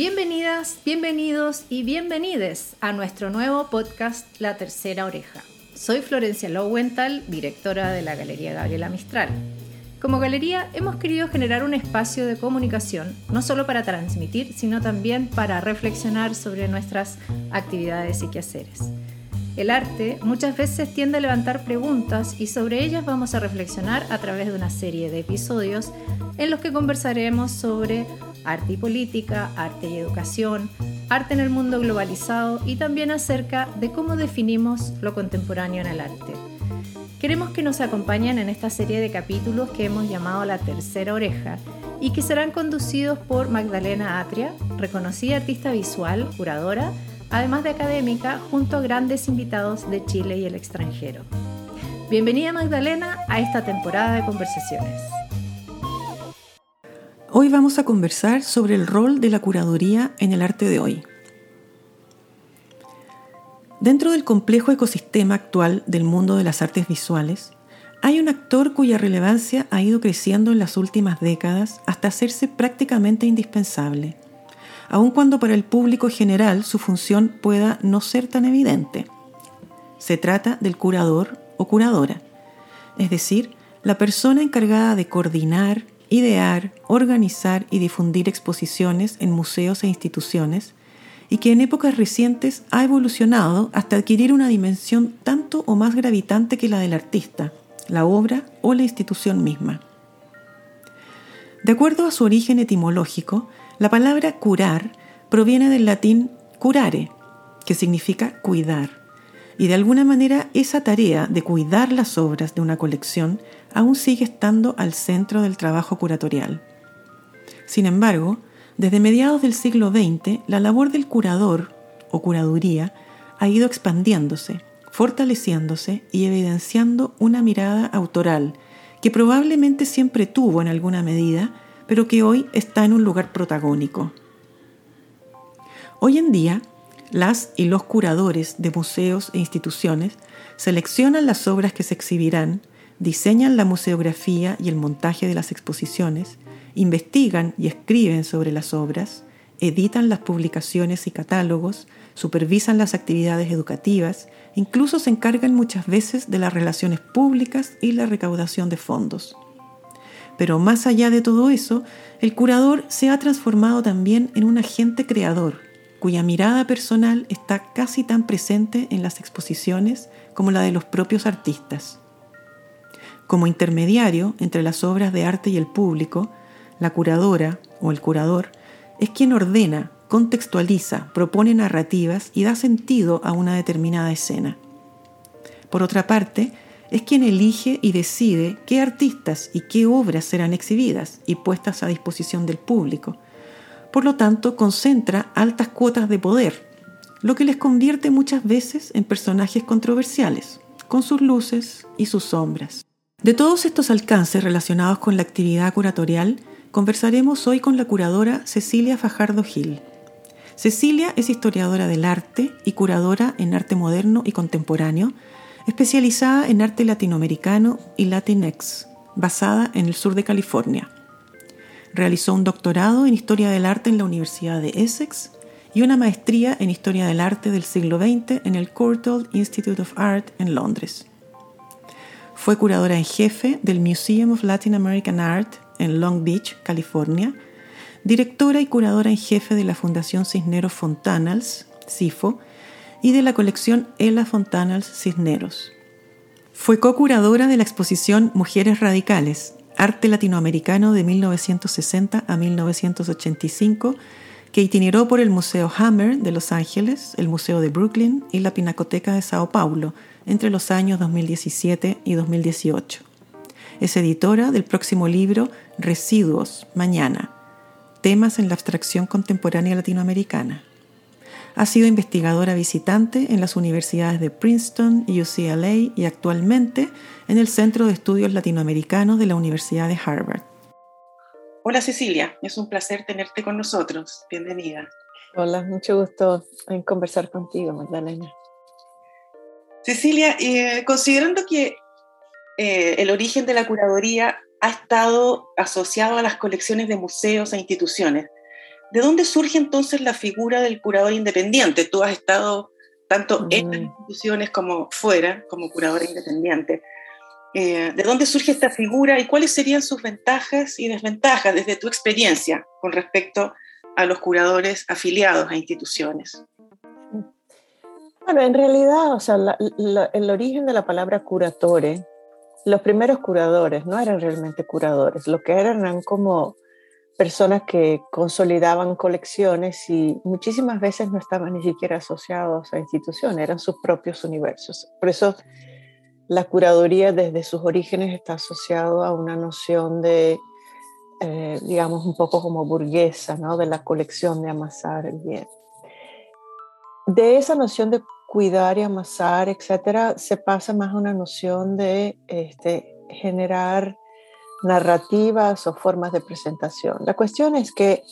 Bienvenidas, bienvenidos y bienvenides a nuestro nuevo podcast La Tercera Oreja. Soy Florencia Lowenthal, directora de la Galería Gabriela Mistral. Como galería hemos querido generar un espacio de comunicación, no solo para transmitir, sino también para reflexionar sobre nuestras actividades y quehaceres. El arte muchas veces tiende a levantar preguntas y sobre ellas vamos a reflexionar a través de una serie de episodios en los que conversaremos sobre arte y política, arte y educación, arte en el mundo globalizado y también acerca de cómo definimos lo contemporáneo en el arte. Queremos que nos acompañen en esta serie de capítulos que hemos llamado La Tercera Oreja y que serán conducidos por Magdalena Atria, reconocida artista visual, curadora, además de académica, junto a grandes invitados de Chile y el extranjero. Bienvenida Magdalena a esta temporada de conversaciones. Hoy vamos a conversar sobre el rol de la curaduría en el arte de hoy. Dentro del complejo ecosistema actual del mundo de las artes visuales, hay un actor cuya relevancia ha ido creciendo en las últimas décadas hasta hacerse prácticamente indispensable, aun cuando para el público general su función pueda no ser tan evidente. Se trata del curador o curadora, es decir, la persona encargada de coordinar, idear, organizar y difundir exposiciones en museos e instituciones, y que en épocas recientes ha evolucionado hasta adquirir una dimensión tanto o más gravitante que la del artista, la obra o la institución misma. De acuerdo a su origen etimológico, la palabra curar proviene del latín curare, que significa cuidar, y de alguna manera esa tarea de cuidar las obras de una colección aún sigue estando al centro del trabajo curatorial. Sin embargo, desde mediados del siglo XX, la labor del curador o curaduría ha ido expandiéndose, fortaleciéndose y evidenciando una mirada autoral que probablemente siempre tuvo en alguna medida, pero que hoy está en un lugar protagónico. Hoy en día, las y los curadores de museos e instituciones seleccionan las obras que se exhibirán, diseñan la museografía y el montaje de las exposiciones, investigan y escriben sobre las obras, editan las publicaciones y catálogos, supervisan las actividades educativas, incluso se encargan muchas veces de las relaciones públicas y la recaudación de fondos. Pero más allá de todo eso, el curador se ha transformado también en un agente creador, cuya mirada personal está casi tan presente en las exposiciones como la de los propios artistas. Como intermediario entre las obras de arte y el público, la curadora o el curador es quien ordena, contextualiza, propone narrativas y da sentido a una determinada escena. Por otra parte, es quien elige y decide qué artistas y qué obras serán exhibidas y puestas a disposición del público. Por lo tanto, concentra altas cuotas de poder, lo que les convierte muchas veces en personajes controversiales, con sus luces y sus sombras. De todos estos alcances relacionados con la actividad curatorial, conversaremos hoy con la curadora Cecilia Fajardo Gil. Cecilia es historiadora del arte y curadora en arte moderno y contemporáneo, especializada en arte latinoamericano y Latinx, basada en el sur de California. Realizó un doctorado en Historia del Arte en la Universidad de Essex y una maestría en Historia del Arte del siglo XX en el Courtauld Institute of Art en Londres. Fue curadora en jefe del Museum of Latin American Art en Long Beach, California, directora y curadora en jefe de la Fundación Cisneros Fontanals, CIFO, y de la colección Ella Fontanals Cisneros. Fue co-curadora de la exposición Mujeres Radicales, Arte Latinoamericano de 1960 a 1985, que itineró por el Museo Hammer de Los Ángeles, el Museo de Brooklyn y la Pinacoteca de Sao Paulo, entre los años 2017 y 2018. Es editora del próximo libro Residuos, Mañana, temas en la abstracción contemporánea latinoamericana. Ha sido investigadora visitante en las universidades de Princeton UCLA y actualmente en el Centro de Estudios Latinoamericanos de la Universidad de Harvard. Hola Cecilia, es un placer tenerte con nosotros. Bienvenida. Hola, mucho gusto en conversar contigo, Magdalena. Cecilia, eh, considerando que eh, el origen de la curaduría ha estado asociado a las colecciones de museos e instituciones, ¿De dónde surge entonces la figura del curador independiente? Tú has estado tanto en las instituciones como fuera, como curadora independiente. Eh, ¿De dónde surge esta figura y cuáles serían sus ventajas y desventajas desde tu experiencia con respecto a los curadores afiliados a instituciones? Bueno, en realidad, o sea, el origen de la palabra curatore, los primeros curadores no eran realmente curadores, lo que eran eran como personas que consolidaban colecciones y muchísimas veces no estaban ni siquiera asociados a instituciones, eran sus propios universos. Por eso la curaduría desde sus orígenes está asociado a una noción de, eh, digamos, un poco como burguesa, ¿no? de la colección de amasar el bien. De esa noción de cuidar y amasar, etcétera, se pasa más a una noción de este, generar narrativas o formas de presentación. La cuestión es que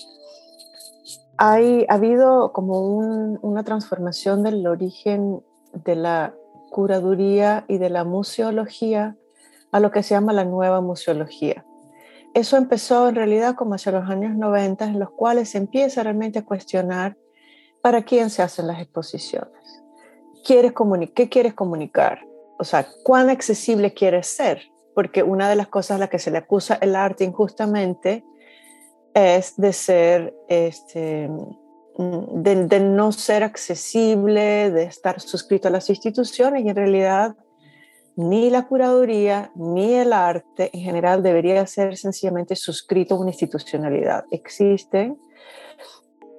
hay, ha habido como una transformación del origen de la curaduría y de la museología a lo que se llama la nueva museología. Eso empezó en realidad como hacia los años 90, en los cuales se empieza realmente a cuestionar para quién se hacen las exposiciones. ¿Quieres ¿Qué quieres comunicar? O sea, ¿cuán accesible quieres ser? Porque una de las cosas a las que se le acusa el arte injustamente es de ser este, Mm, de, no ser accesible, de estar suscrito a las instituciones y en realidad ni la curaduría ni el arte en general debería ser sencillamente suscrito a una institucionalidad. Existen.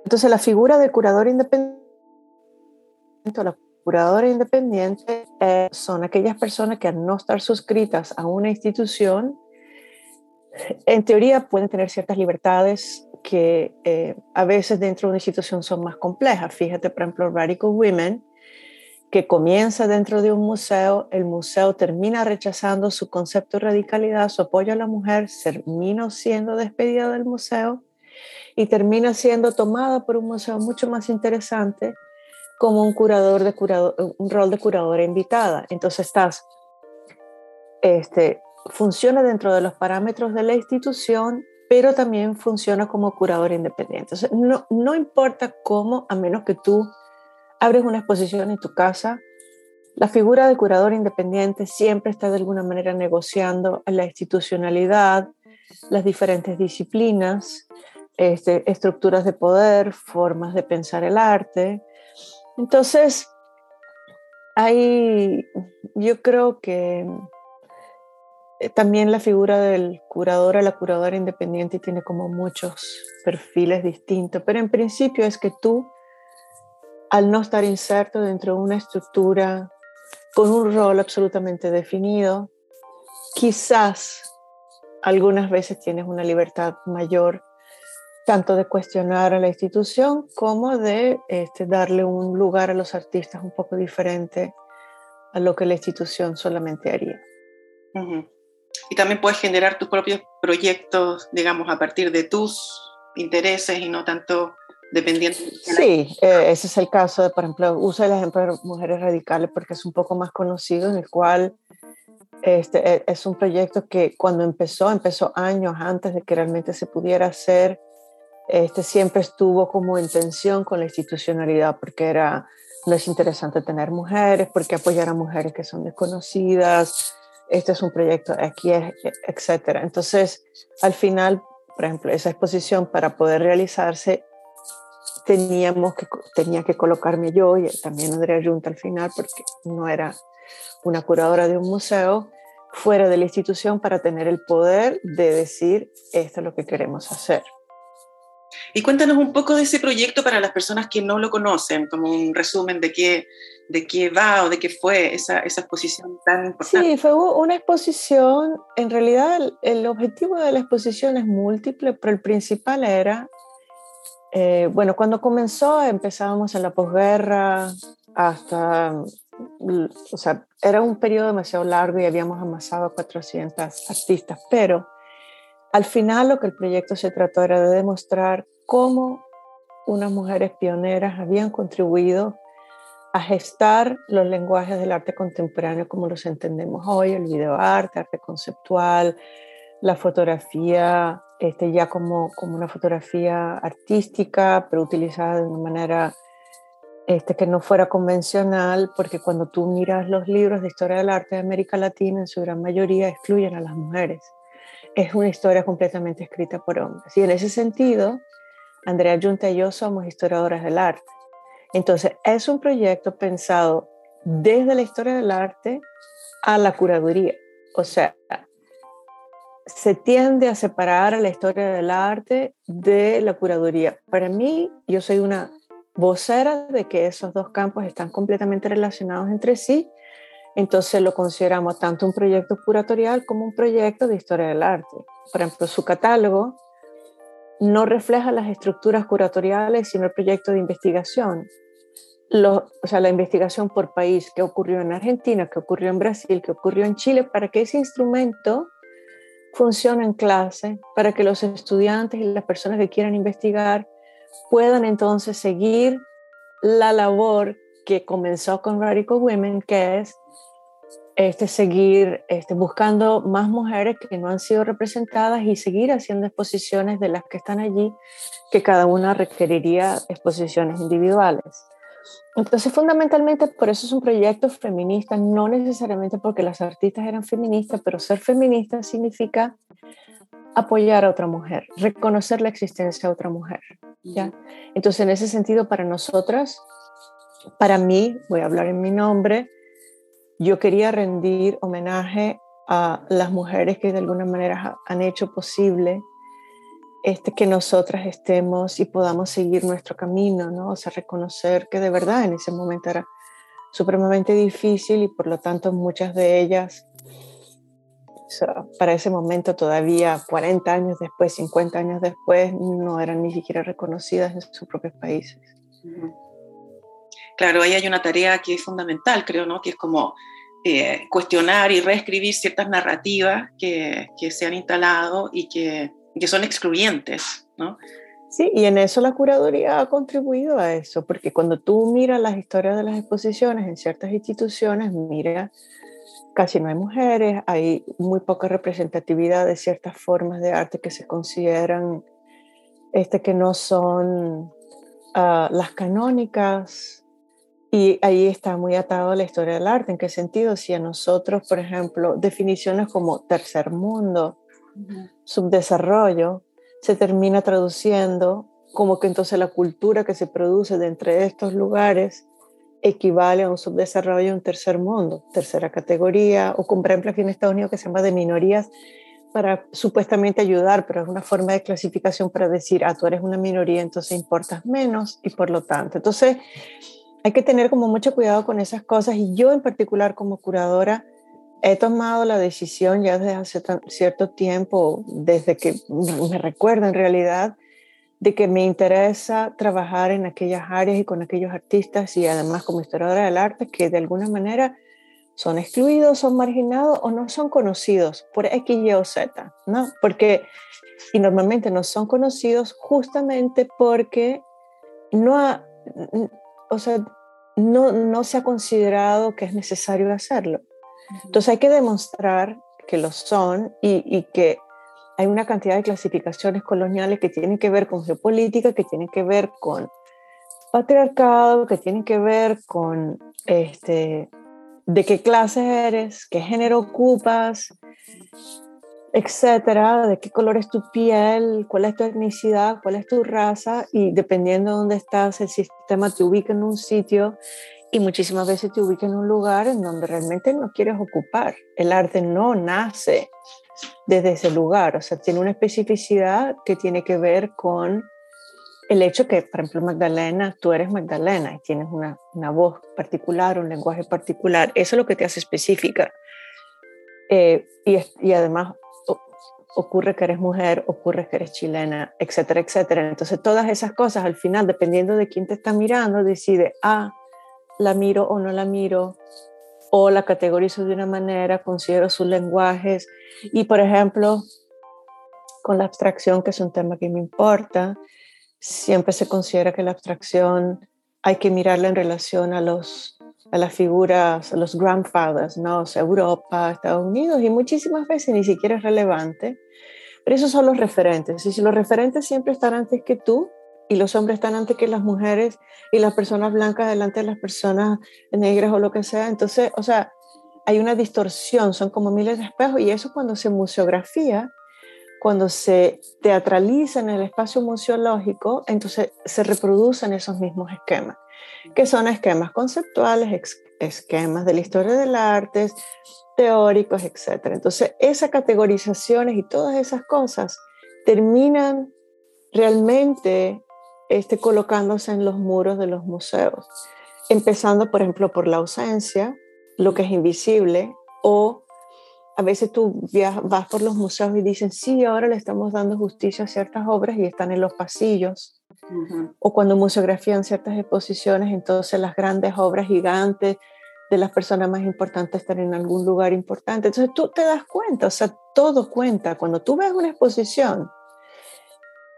Entonces la figura del curador independiente, la curadora independiente eh, son aquellas personas que al no estar suscritas a una institución, en teoría pueden tener ciertas libertades que eh, a veces dentro de una institución son más complejas. Fíjate, por ejemplo, Radical Women, que comienza dentro de un museo, el museo termina rechazando su concepto de radicalidad, su apoyo a la mujer, termina siendo despedida del museo y termina siendo tomada por un museo mucho más interesante como un curador de curador, un rol de curadora invitada. Entonces estás, este, funciona dentro de los parámetros de la institución pero también funciona como curador independiente. no, no importa cómo, a menos que tú abres una exposición en tu casa, la figura de curador independiente siempre está de alguna manera negociando la institucionalidad, las diferentes disciplinas, este, estructuras de poder, formas de pensar el arte. Entonces, hay, yo creo que eh, también la figura del curador la curadora independiente tiene como muchos perfiles distintos, pero en principio es que tú, al no estar inserto dentro de una estructura con un rol absolutamente definido, quizás algunas veces tienes una libertad mayor tanto de cuestionar a la institución como de este, darle un lugar a los artistas un poco diferente a lo que la institución solamente haría. Y también puedes generar tus propios proyectos, digamos, a partir de tus intereses y no tanto dependiendo. sí, eh, ese es el caso de, por ejemplo, uso el ejemplo de Mujeres Radicales porque es un poco más conocido, en el cual este, e, es un proyecto que cuando empezó, empezó años antes de que realmente se pudiera hacer, este, siempre estuvo como en tensión con la institucionalidad porque era, no es interesante tener mujeres, porque apoyar a mujeres que son desconocidas, este es un proyecto, aquí etcétera. Entonces, al final, por ejemplo, esa exposición para poder realizarse, teníamos que, tenía que colocarme yo y también Andrea Junta al final, porque no era una curadora de un museo, fuera de la institución para tener el poder de decir, esto es lo que queremos hacer. Y cuéntanos un poco de ese proyecto para las personas que no lo conocen, como un resumen de qué, de qué va o de qué fue esa, exposición tan importante. Sí, fue una exposición, en realidad el, objetivo de la exposición es múltiple, pero el principal era, eh, bueno, cuando comenzó empezábamos en la posguerra hasta, o sea, era un periodo demasiado largo y habíamos amasado 400 artistas, pero al final lo que el proyecto se trató era de demostrar cómo unas mujeres pioneras habían contribuido a gestar los lenguajes del arte contemporáneo como los entendemos hoy, el videoarte, arte conceptual, la fotografía este, ya como, como una fotografía artística, pero utilizada de una manera este, que no fuera convencional, porque cuando tú miras los libros de historia del arte de América Latina, en su gran mayoría excluyen a las mujeres. Es una historia completamente escrita por hombres. Y en ese sentido, Andrea Junta y yo somos historiadoras del arte. Entonces, es un proyecto pensado desde la historia del arte a la curaduría. O sea, se tiende a separar a la historia del arte de la curaduría. Para mí, yo soy una vocera de que esos dos campos están completamente relacionados entre sí, entonces lo consideramos tanto un proyecto curatorial como un proyecto de historia del arte. Por ejemplo, su catálogo no refleja las estructuras curatoriales, sino el proyecto de investigación. o sea, la investigación por país, qué ocurrió en Argentina, qué ocurrió en Brasil, qué ocurrió en Chile, para que ese instrumento funcione en clase, para que los estudiantes y las personas que quieran investigar puedan entonces seguir la labor que comenzó con Radical Women, que es este, seguir este, buscando más mujeres que no han sido representadas y seguir haciendo exposiciones de las que están allí, que cada una requeriría exposiciones individuales. Entonces, fundamentalmente, por eso es un proyecto feminista, no necesariamente porque las artistas eran feministas, pero ser feminista significa apoyar a otra mujer, reconocer la existencia de otra mujer. ¿ya? Entonces, en ese sentido, para nosotras, para mí, voy a hablar en mi nombre, yo quería rendir homenaje a las mujeres que de alguna manera han hecho posible este, que nosotras estemos y podamos seguir nuestro camino, ¿no? O sea, reconocer que de verdad en ese momento era supremamente difícil y por lo tanto muchas de ellas para ese momento todavía 40 años después, 50 años después, no eran ni siquiera reconocidas en sus propios países. Claro, ahí hay una tarea que es fundamental, creo, ¿no? Que es como eh, cuestionar y reescribir ciertas narrativas que, que se han instalado y que, que son excluyentes, ¿no? Sí, y en eso la curaduría ha contribuido a eso, porque cuando tú miras las historias de las exposiciones en ciertas instituciones, mira casi no hay mujeres, hay muy poca representatividad de ciertas formas de arte que se consideran este, que no son ah, las canónicas. Y ahí está muy atado a la historia del arte. ¿En qué sentido? Si a nosotros, por ejemplo, definiciones como tercer mundo, subdesarrollo, se termina traduciendo como que entonces la cultura que se produce de entre estos lugares equivale a un subdesarrollo, un tercer mundo, tercera categoría, o por ejemplo aquí en Estados Unidos que se llama de minorías para supuestamente ayudar, pero es una forma de clasificación para decir, ah, tú eres una minoría, entonces importas menos y por lo tanto. Entonces, hay que tener como mucho cuidado con esas cosas y yo en particular como curadora he tomado la decisión ya desde hace cierto tiempo, desde que me recuerdo en realidad, de que me interesa trabajar en aquellas áreas y con aquellos artistas y además como historiadora del arte que de alguna manera son excluidos, son marginados o no son conocidos por X, Y o Z, ¿no? Porque, y normalmente no son conocidos justamente porque no, o sea, no, no se ha considerado que es necesario hacerlo. Entonces hay que demostrar que lo son y, y que hay una cantidad de clasificaciones coloniales que tienen que ver con geopolítica, que tienen que ver con patriarcado, que tienen que ver con este, de qué clase eres, qué género ocupas, etcétera, de qué color es tu piel, cuál es tu etnicidad, cuál es tu raza, y dependiendo de dónde estás, el sistema te ubica en un sitio y muchísimas veces te ubica en un lugar en donde realmente no quieres ocupar. El arte no nace desde ese lugar. O sea, tiene una especificidad que tiene que ver con el hecho que, por ejemplo, Magdalena, tú eres Magdalena y tienes una, una voz particular, un lenguaje particular. Eso es lo que te hace específica. Eh, y, y, además ocurre que eres mujer, ocurre que eres chilena, etcétera, etcétera. Entonces, todas esas cosas, al final, dependiendo de quién te está mirando, decide, ah, la miro o no la miro, o la categorizo de una manera, considero sus lenguajes y, por ejemplo, con la abstracción, que es un tema que me importa, siempre se considera que la abstracción hay que mirarla en relación a los a las figuras, a los grandfathers, ¿no? Europa, Estados Unidos, y muchísimas veces ni siquiera es relevante, Pero esos son los referentes. Y si los referentes siempre están antes que tú, y los hombres están antes que las mujeres, y las personas blancas delante de las personas negras o lo que sea, entonces, o sea, hay una distorsión, son como miles de espejos, y eso cuando se museografía, cuando se teatraliza en el espacio museológico, entonces se reproducen esos mismos esquemas, que son esquemas conceptuales, esquemas de la historia del arte, teóricos, etc. Entonces, esas categorizaciones y todas esas cosas terminan realmente este, colocándose en los muros de los museos, empezando, por ejemplo, por la ausencia, lo que es invisible, o a veces tú vas por los museos y dicen, sí, ahora le estamos dando justicia a ciertas obras y están en los pasillos. O cuando museografían ciertas exposiciones, entonces las grandes obras gigantes de las personas más importantes están en algún lugar importante. Entonces tú te das cuenta, o sea, todo cuenta. Cuando tú ves una exposición,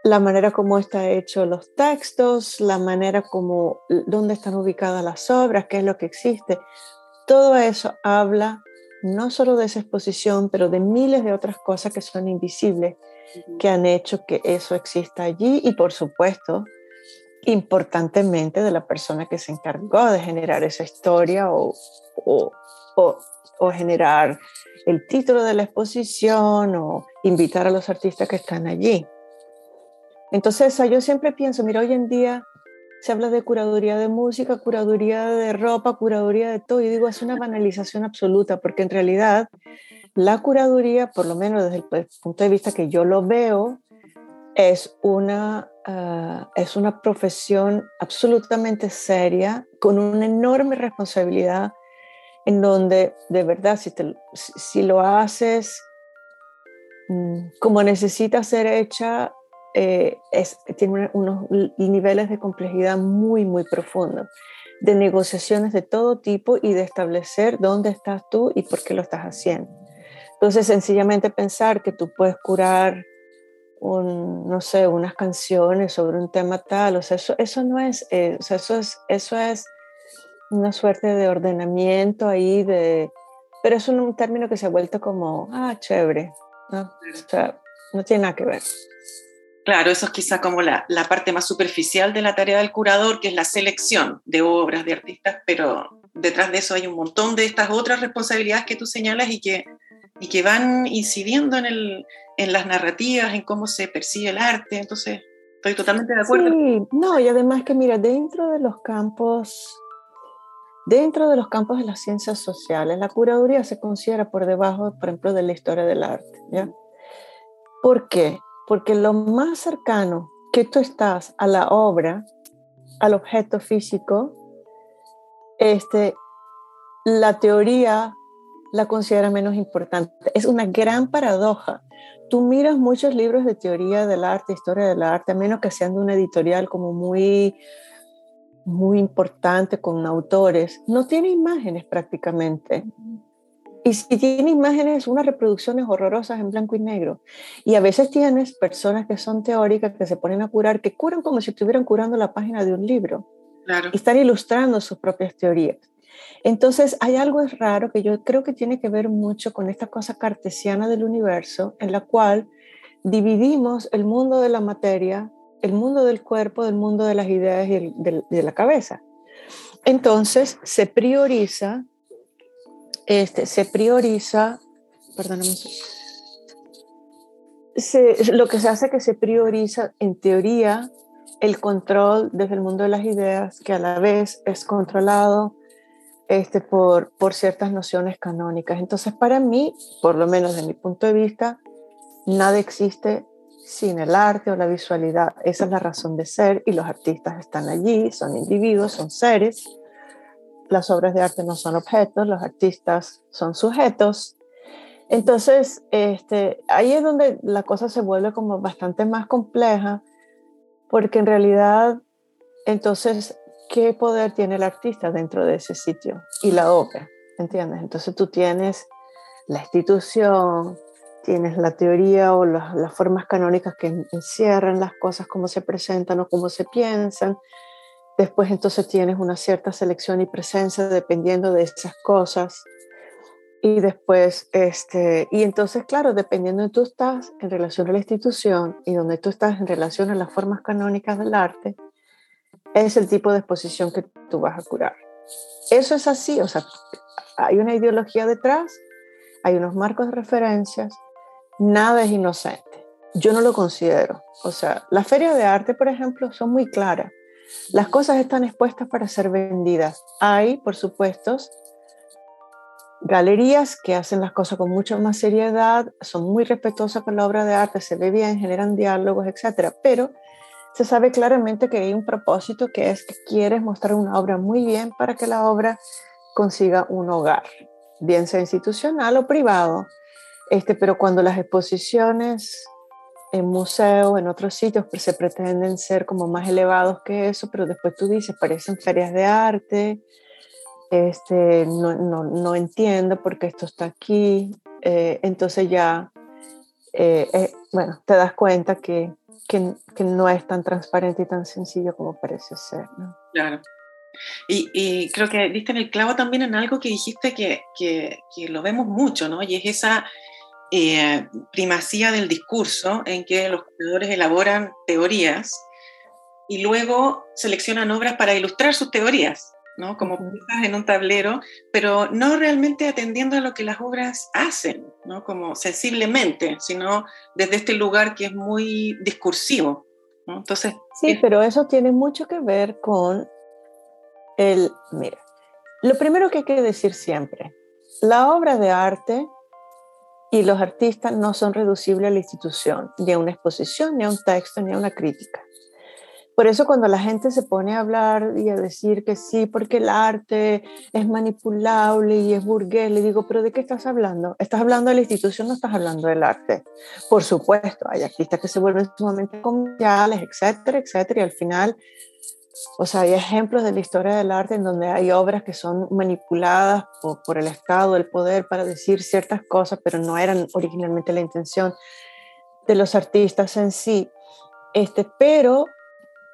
la manera como está hecho los textos, la manera como, dónde están ubicadas las obras, qué es lo que existe, todo eso habla no solo de esa exposición, pero de miles de otras cosas que son invisibles, que han hecho que eso exista allí y por supuesto, importantemente de la persona que se encargó de generar esa historia o, o, o, generar el título de la exposición o invitar a los artistas que están allí. Entonces, yo siempre pienso, mira, hoy en día se habla de curaduría de música, curaduría de ropa, curaduría de todo. Y digo, es una banalización absoluta, porque en realidad la curaduría, por lo menos desde el punto de vista que yo lo veo, es una, ah, es una profesión absolutamente seria, con una enorme responsabilidad, en donde de verdad, si, si lo haces mm, como necesita ser hecha, eh, es, tiene unos niveles de complejidad muy, muy profundos, de negociaciones de todo tipo y de establecer dónde estás tú y por qué lo estás haciendo. Entonces, sencillamente pensar que tú puedes curar, un, no sé, unas canciones sobre un tema tal, o sea, eso, eso no es, eh, o sea, eso es, eso es una suerte de ordenamiento ahí, de, pero es un término que se ha vuelto como, ah, chévere, ¿no? O sea, no tiene nada que ver. Claro, eso es quizá como la, parte más superficial de la tarea del curador, que es la selección de obras de artistas, pero detrás de eso hay un montón de estas otras responsabilidades que tú señalas y que, y que van incidiendo en, el, en las narrativas, en cómo se percibe el arte. Entonces, estoy totalmente de acuerdo. Sí, no, y además que mira, dentro de los campos, dentro de los campos de las ciencias sociales, la curaduría se considera por debajo, por ejemplo, de la historia del arte, ¿ya? ¿Por qué? Porque lo más cercano que tú estás a la obra, al objeto físico, este, la teoría la considera menos importante. Es una gran paradoja. Tú miras muchos libros de teoría del arte, historia del arte, a menos que sean de una editorial como muy, muy importante con autores, no tiene imágenes prácticamente. Y si tiene imágenes, unas reproducciones horrorosas en blanco y negro. Y a veces tienes personas que son teóricas, que se ponen a curar, que curan como si estuvieran curando la página de un libro. Claro. Y están ilustrando sus propias teorías. Entonces, hay algo raro que yo creo que tiene que ver mucho con esta cosa cartesiana del universo, en la cual dividimos el mundo de la materia, el mundo del cuerpo, del mundo de las ideas y de la cabeza. Entonces, se prioriza este, se prioriza, perdóname, lo que se hace es que se prioriza en teoría el control desde el mundo de las ideas, que a la vez es controlado este, por, por ciertas nociones canónicas. Entonces, para mí, por lo menos de mi punto de vista, nada existe sin el arte o la visualidad. Esa es la razón de ser y los artistas están allí, son individuos, son seres las obras de arte no son objetos, los artistas son sujetos. Entonces, este, ahí es donde la cosa se vuelve como bastante más compleja, porque en realidad, entonces, ¿qué poder tiene el artista dentro de ese sitio y la obra? ¿Entiendes? Entonces tú tienes la institución, tienes la teoría o las, las formas canónicas que encierran las cosas, cómo se presentan o cómo se piensan, Después entonces tienes una cierta selección y presencia dependiendo de esas cosas. Y después, este, y entonces, claro, dependiendo de tú estás en relación a la institución y donde tú estás en relación a las formas canónicas del arte, es el tipo de exposición que tú vas a curar. Eso es así, o sea, hay una ideología detrás, hay unos marcos de referencias, nada es inocente. Yo no lo considero. O sea, las ferias de arte, por ejemplo, son muy claras. Las cosas están expuestas para ser vendidas. Hay, por supuesto, galerías que hacen las cosas con mucha más seriedad, son muy respetuosas con la obra de arte, se ve bien, generan diálogos, etc. Pero se sabe claramente que hay un propósito que es que quieres mostrar una obra muy bien para que la obra consiga un hogar, bien sea institucional o privado. Este, pero cuando las exposiciones en museos, en otros sitios, pues se pretenden ser como más elevados que eso, pero después tú dices, parecen ferias de arte, este, no, no, no entiendo por qué esto está aquí. Eh, entonces ya, eh, eh, bueno, te das cuenta que, que, que, no es tan transparente y tan sencillo como parece ser. ¿no? Claro. Y, y, creo que diste en el clavo también en algo que dijiste que, que, que lo vemos mucho, ¿no? Y es esa primacía del discurso en que los curadores elaboran teorías y luego seleccionan obras para ilustrar sus teorías. ¿no? Como piezas en un tablero, pero no realmente atendiendo a lo que las obras hacen, ¿no? Como sensiblemente, sino desde este lugar que es muy discursivo, ¿no? Entonces... Sí, pero eso tiene mucho que ver con el... Mira, lo primero que hay que decir siempre, la obra de arte y los artistas no son reducibles a la institución, ni a una exposición, ni a un texto, ni a una crítica. Por eso cuando la gente se pone a hablar y a decir que sí, porque el arte es manipulable y es burgués, le digo, pero ¿de qué estás hablando? ¿Estás hablando de la institución no estás hablando del arte? Por supuesto, hay artistas que se vuelven sumamente comerciales, etcétera, etcétera, y al final, o sea, hay ejemplos de la historia del arte en donde hay obras que son manipuladas por, por el Estado, el poder, para decir ciertas cosas, pero no eran originalmente la intención de los artistas en sí. Este, pero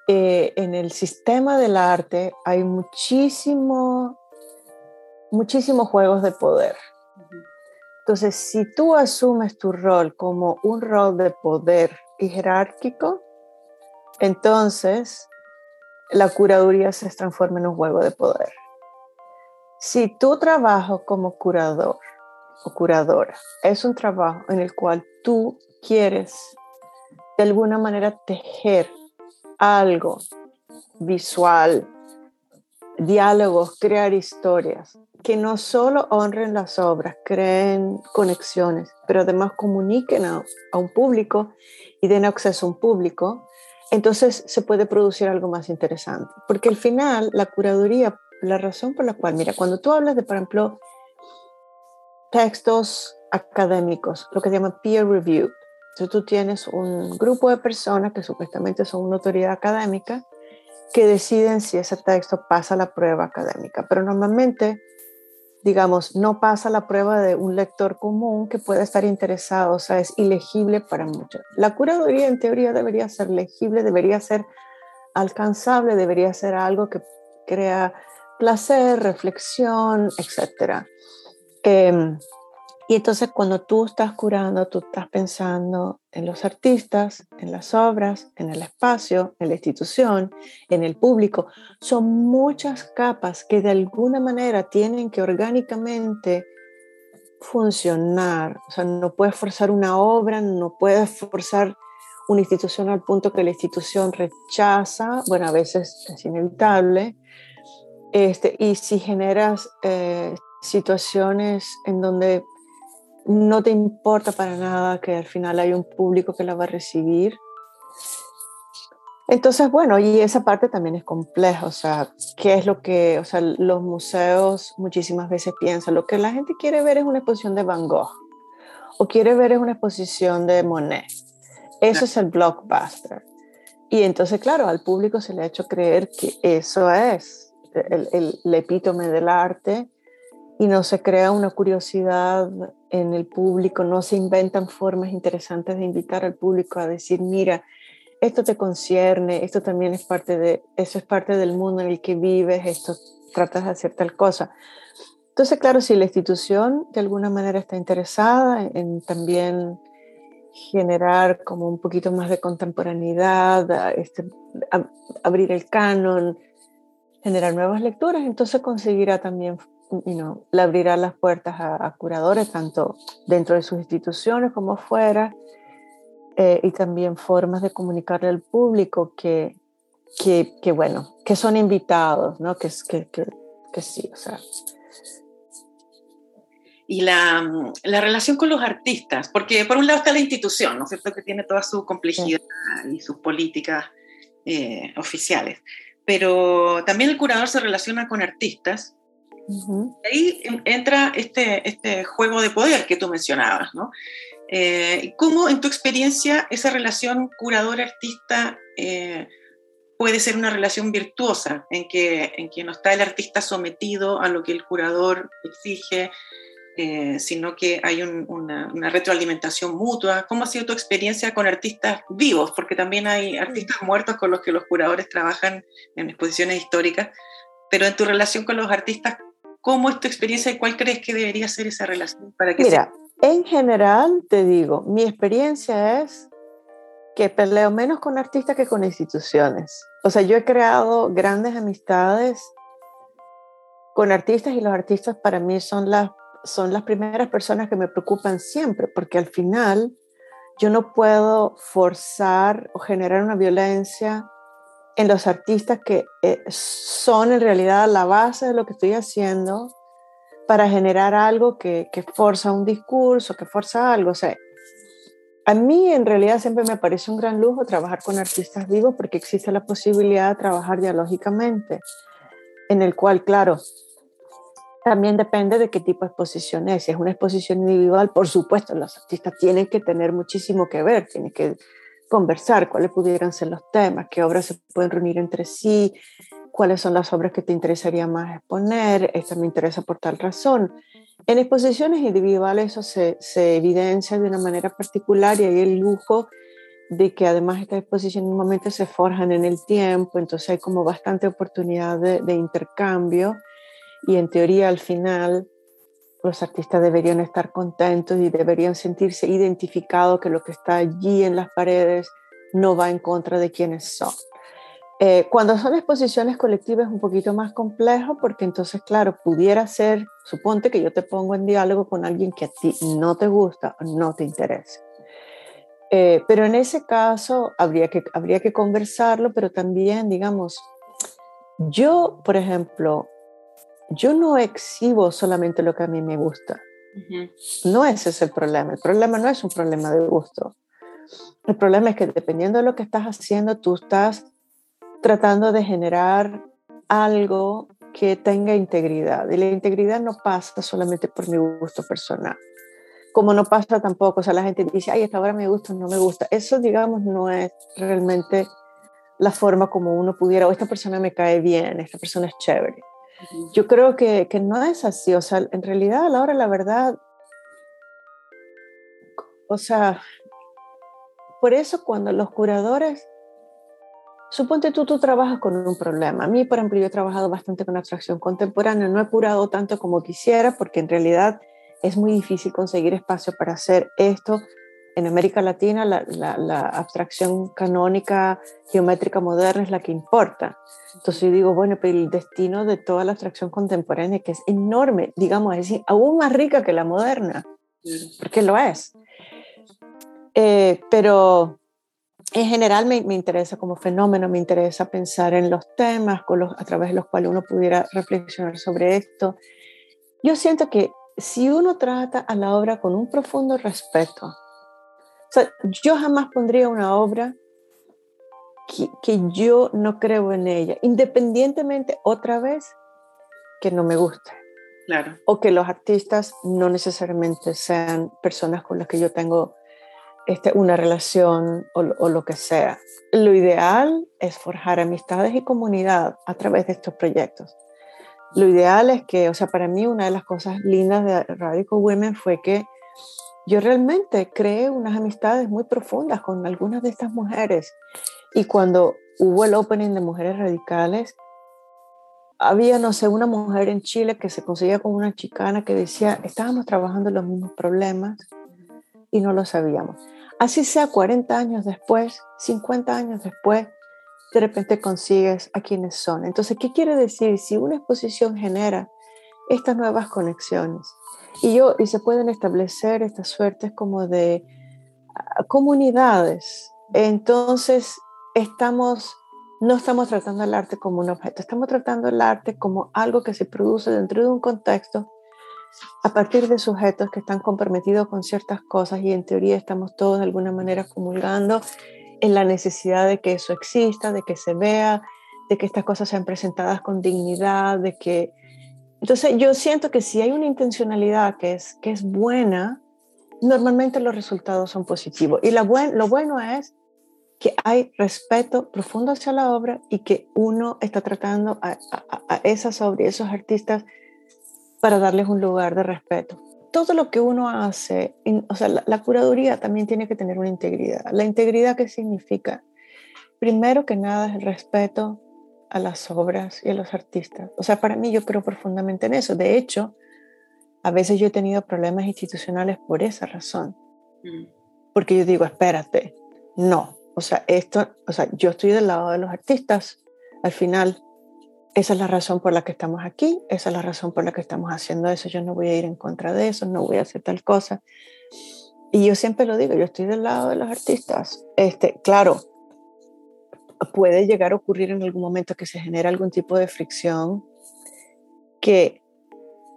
eh, en el sistema del arte hay muchísimo, muchísimos juegos de poder. Entonces, si tú asumes tu rol como un rol de poder y jerárquico, entonces la curaduría se transforma en un juego de poder. Si tu trabajo como curador o curadora es un trabajo en el cual tú quieres de alguna manera tejer algo visual, diálogos, crear historias que no solo honren las obras, creen conexiones, pero además comuniquen a, un público y den acceso a un público, entonces se puede producir algo más interesante. Porque al final, la curaduría, la razón por la cual, mira, cuando tú hablas de, por ejemplo, textos académicos, lo que se llama peer review, entonces tú tienes un grupo de personas que supuestamente son una autoridad académica que deciden si ese texto pasa la prueba académica, pero normalmente, digamos, no pasa la prueba de un lector común que pueda estar interesado, o sea, es ilegible para muchos. La curaduría en teoría debería ser legible, debería ser alcanzable, debería ser algo que crea placer, reflexión, etc. Y entonces cuando tú estás curando, tú estás pensando en los artistas, en las obras, en el espacio, en la institución, en el público. Son muchas capas que de alguna manera tienen que orgánicamente funcionar. O sea, no puedes forzar una obra, no puedes forzar una institución al punto que la institución rechaza. Bueno, a veces es inevitable. Este, y si generas eh, situaciones en donde no te importa para nada que al final hay un público que la va a recibir. Entonces, bueno, y esa parte también es compleja, o sea, ¿qué es lo que, o sea, los museos muchísimas veces piensan? Lo que la gente quiere ver es una exposición de Van Gogh o quiere ver es una exposición de Monet. Eso es el blockbuster. Y entonces, claro, al público se le ha hecho creer que eso es el, el, el epítome del arte y no se crea una curiosidad en el público, no se inventan formas interesantes de invitar al público a decir, mira, esto te concierne, esto también es parte de, eso es parte del mundo en el que vives, esto tratas de hacer tal cosa. Entonces, claro, si la institución de alguna manera está interesada en también generar como un poquito más de contemporaneidad, este, abrir el canon, generar nuevas lecturas, entonces conseguirá también, you le abrirá las puertas a, curadores, tanto dentro de sus instituciones como fuera, eh, y también formas de comunicarle al público que, que, que bueno, que son invitados, ¿no? Que, que, que, que sí, o sea, y la, la, relación con los artistas, porque por un lado está la institución, ¿no es cierto?, que tiene toda su complejidad y sus políticas eh, oficiales, pero también el curador se relaciona con artistas. Ahí entra este, este juego de poder que tú mencionabas, ¿no? Eh, ¿Cómo en tu experiencia esa relación curador-artista eh, puede ser una relación virtuosa en que, en que no está el artista sometido a lo que el curador exige, eh, sino que hay una, retroalimentación mutua. ¿Cómo ha sido tu experiencia con artistas vivos? Porque también hay artistas muertos con los que los curadores trabajan en exposiciones históricas, pero en tu relación con los artistas, ¿cómo es tu experiencia y cuál crees que debería ser esa relación? Para que Mira, en general te digo, mi experiencia es que peleo menos con artistas que con instituciones. O sea, yo he creado grandes amistades con artistas y los artistas para mí son las son las primeras personas que me preocupan siempre, porque al final yo no puedo forzar o generar una violencia en los artistas que eh, son en realidad la base de lo que estoy haciendo para generar algo que, que forza un discurso, que forza algo. O sea, a mí en realidad siempre me parece un gran lujo trabajar con artistas vivos porque existe la posibilidad de trabajar dialógicamente, en el cual, claro, también depende de qué tipo de exposición es. Si es una exposición individual, por supuesto, los artistas tienen que tener muchísimo que ver, tienen que conversar cuáles pudieran ser los temas, qué obras se pueden reunir entre sí, cuáles son las obras que te interesaría más exponer, esta me interesa por tal razón. En exposiciones individuales eso se, evidencia de una manera particular y hay el lujo de que además estas exposiciones momento se forjan en el tiempo, entonces hay como bastante oportunidad de intercambio y en teoría al final los artistas deberían estar contentos y deberían sentirse identificados que lo que está allí en las paredes no va en contra de quienes son. Eh, cuando son exposiciones colectivas es un poquito más complejo porque entonces, claro, pudiera ser, suponte que yo te pongo en diálogo con alguien que a ti no te gusta no te interesa. Eh, pero en ese caso habría que, habría que conversarlo, pero también, digamos, yo, por ejemplo, yo no exhibo solamente lo que a mí me gusta. No ese es el problema. El problema no es un problema de gusto. El problema es que dependiendo de lo que estás haciendo, tú estás tratando de generar algo que tenga integridad. Y la integridad no pasa solamente por mi gusto personal. Como no pasa tampoco, o sea, la gente dice, ay, esta obra me gusta, no me gusta. Eso, digamos, no es realmente la forma como uno pudiera, o esta persona me cae bien, esta persona es chévere. Yo creo que, que, no es así, o sea, en realidad a la hora la verdad, o sea, por eso cuando los curadores, suponte tú, tú trabajas con un problema. A mí, por ejemplo, yo he trabajado bastante con abstracción contemporánea, no he curado tanto como quisiera, porque en realidad es muy difícil conseguir espacio para hacer esto en América Latina la, la, abstracción canónica geométrica moderna es la que importa. Entonces yo digo, bueno, pero el destino de toda la abstracción contemporánea, que es enorme, digamos, es aún más rica que la moderna, porque lo es. Eh, pero en general me, me, interesa como fenómeno, me interesa pensar en los temas con los, a través de los cuales uno pudiera reflexionar sobre esto. Yo siento que si uno trata a la obra con un profundo respeto, yo jamás pondría una obra que, que, yo no creo en ella, independientemente otra vez que no me guste. Claro. O que los artistas no necesariamente sean personas con las que yo tengo este, una relación o, o, lo que sea. Lo ideal es forjar amistades y comunidad a través de estos proyectos. Lo ideal es que, o sea, para mí una de las cosas lindas de Radical Women fue que yo realmente creé unas amistades muy profundas con algunas de estas mujeres. Y cuando hubo el opening de Mujeres Radicales, había, no sé, una mujer en Chile que se conseguía con una chicana que decía, estábamos trabajando los mismos problemas y no lo sabíamos. Así sea 40 años después, 50 años después, de repente consigues a quienes son. Entonces, ¿qué quiere decir? Si una exposición genera estas nuevas conexiones y, yo, y se pueden establecer estas suertes como de ah, comunidades, entonces estamos no estamos tratando el arte como un objeto, estamos tratando el arte como algo que se produce dentro de un contexto a partir de sujetos que están comprometidos con ciertas cosas y en teoría estamos todos de alguna manera comulgando en la necesidad de que eso exista, de que se vea, de que estas cosas sean presentadas con dignidad, de que... Entonces yo siento que si hay una intencionalidad que es, que es buena, normalmente los resultados son positivos. Y lo bueno es que hay respeto profundo hacia la obra y que uno está tratando a, esas obras y esos artistas para darles un lugar de respeto. Todo lo que uno hace, o sea, la, curaduría también tiene que tener una integridad. La integridad, ¿qué significa? Primero que nada es el respeto a las obras y a los artistas. O sea, para mí yo creo profundamente en eso. De hecho, a veces yo he tenido problemas institucionales por esa razón. Mm. Porque yo digo, espérate, no, o sea, esto, o sea, yo estoy del lado de los artistas. Al final, esa es la razón por la que estamos aquí, esa es la razón por la que estamos haciendo eso. Yo no voy a ir en contra de eso, no voy a hacer tal cosa. Y yo siempre lo digo, yo estoy del lado de los artistas. Este, claro, puede llegar a ocurrir en algún momento que se genere algún tipo de fricción que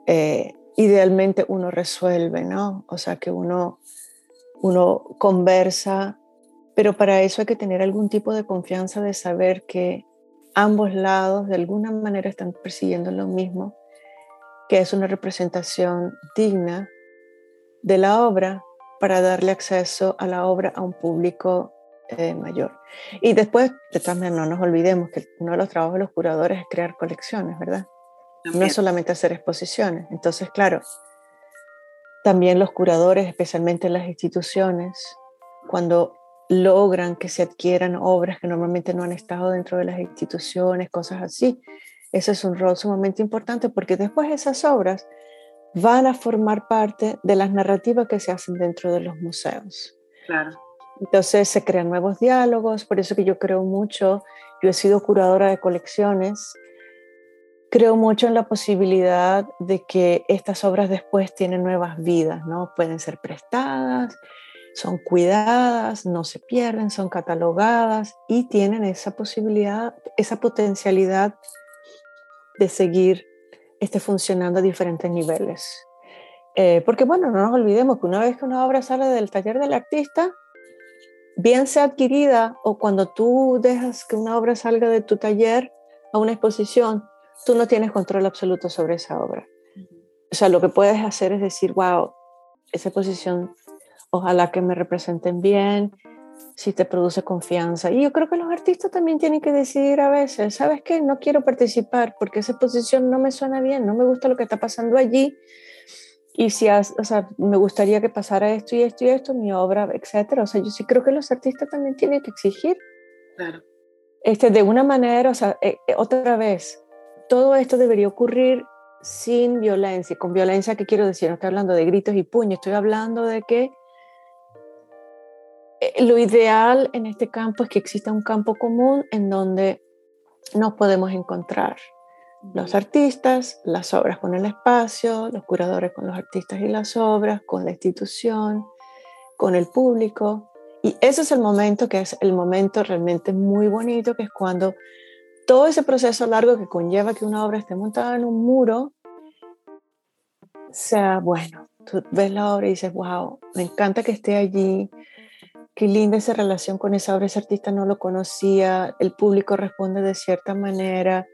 eh, idealmente uno resuelve, ¿no? O sea, que uno, uno conversa pero para eso hay que tener algún tipo de confianza de saber que ambos lados de alguna manera están persiguiendo lo mismo, que es una representación digna de la obra para darle acceso a la obra a un público eh, mayor. Y después, de maneras, no nos olvidemos que uno de los trabajos de los curadores es crear colecciones, ¿verdad? No es solamente hacer exposiciones. Entonces, claro, también los curadores, especialmente las instituciones, cuando logran que se adquieran obras que normalmente no han estado dentro de las instituciones, cosas así. Ese es un rol sumamente importante porque después esas obras van a formar parte de las narrativas que se hacen dentro de los museos. Claro. Entonces se crean nuevos diálogos, por eso que yo creo mucho, yo he sido curadora de colecciones, creo mucho en la posibilidad de que estas obras después tienen nuevas vidas, ¿no? Pueden ser prestadas, son cuidadas, no se pierden, son catalogadas y tienen esa posibilidad, esa potencialidad de seguir este, funcionando a diferentes niveles. Eh, porque bueno, no nos olvidemos que una vez que una obra sale del taller del artista, bien sea adquirida o cuando tú dejas que una obra salga de tu taller a una exposición, tú no tienes control absoluto sobre esa obra. O sea, lo que puedes hacer es decir, wow, esa exposición ojalá que me representen bien, si te produce confianza. Y yo creo que los artistas también tienen que decidir a veces, ¿sabes qué? No quiero participar porque esa posición no me suena bien, no me gusta lo que está pasando allí. Y si, o sea, me gustaría que pasara esto y esto y esto, mi obra, etcétera. O sea, yo sí creo que los artistas también tienen que exigir. Claro. Este, de una manera, o sea, eh, eh, otra vez, todo esto debería ocurrir sin violencia. Con violencia, ¿qué quiero decir? No estoy hablando de gritos y puños, estoy hablando de que eh, lo ideal en este campo es que exista un campo común en donde nos podemos encontrar los artistas, las obras con el espacio, los curadores con los artistas y las obras, con la institución, con el público. Y ese es el momento que es el momento realmente muy bonito, que es cuando todo ese proceso largo que conlleva que una obra esté montada en un muro sea bueno. Tú ves la obra y dices, wow, me encanta que esté allí, qué linda esa relación con esa obra, ese artista no lo conocía, el público responde de cierta manera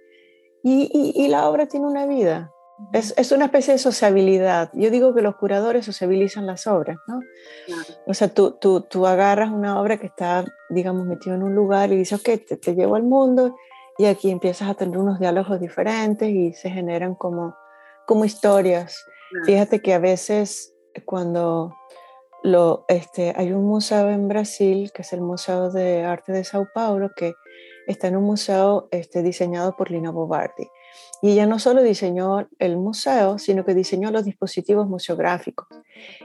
y, y, la obra tiene una vida. Es, es, una especie de sociabilidad. Yo digo que los curadores sociabilizan las obras, ¿no? O sea, tú, tú, tú, agarras una obra que está, digamos, metida en un lugar y dices, ok, te, te llevo al mundo y aquí empiezas a tener unos diálogos diferentes y se generan como, como historias. Fíjate que a veces cuando lo, este, hay un museo en Brasil, que es el Museo de Arte de Sao Paulo, que está en un museo este, diseñado por Lina Bobardi. Y ella no solo diseñó el museo, sino que diseñó los dispositivos museográficos.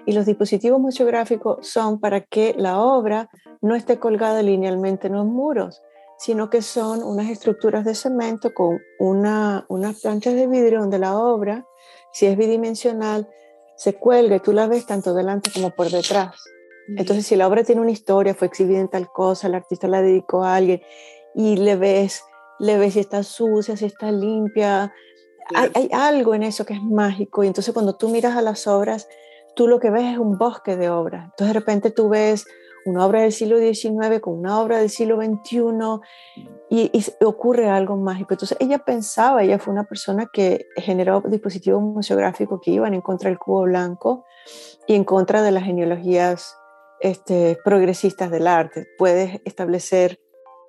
Y los dispositivos museográficos son para que la obra no esté colgada linealmente en los muros, sino que son unas estructuras de cemento con una, unas planchas de vidrio donde la obra, si es bidimensional, se cuelga y tú la ves tanto delante como por detrás. Entonces, si la obra tiene una historia, fue exhibida en tal cosa, el artista la dedicó a alguien y le ves le ves si está sucia, si está limpia. Hay, algo en eso que es mágico y entonces cuando tú miras a las obras, tú lo que ves es un bosque de obras. Entonces de repente tú ves una obra del siglo XIX con una obra del siglo XXI y, y, ocurre algo mágico. Entonces ella pensaba, ella fue una persona que generó dispositivos museográficos que iban en contra del cubo blanco y en contra de las genealogías este, progresistas del arte. Puedes establecer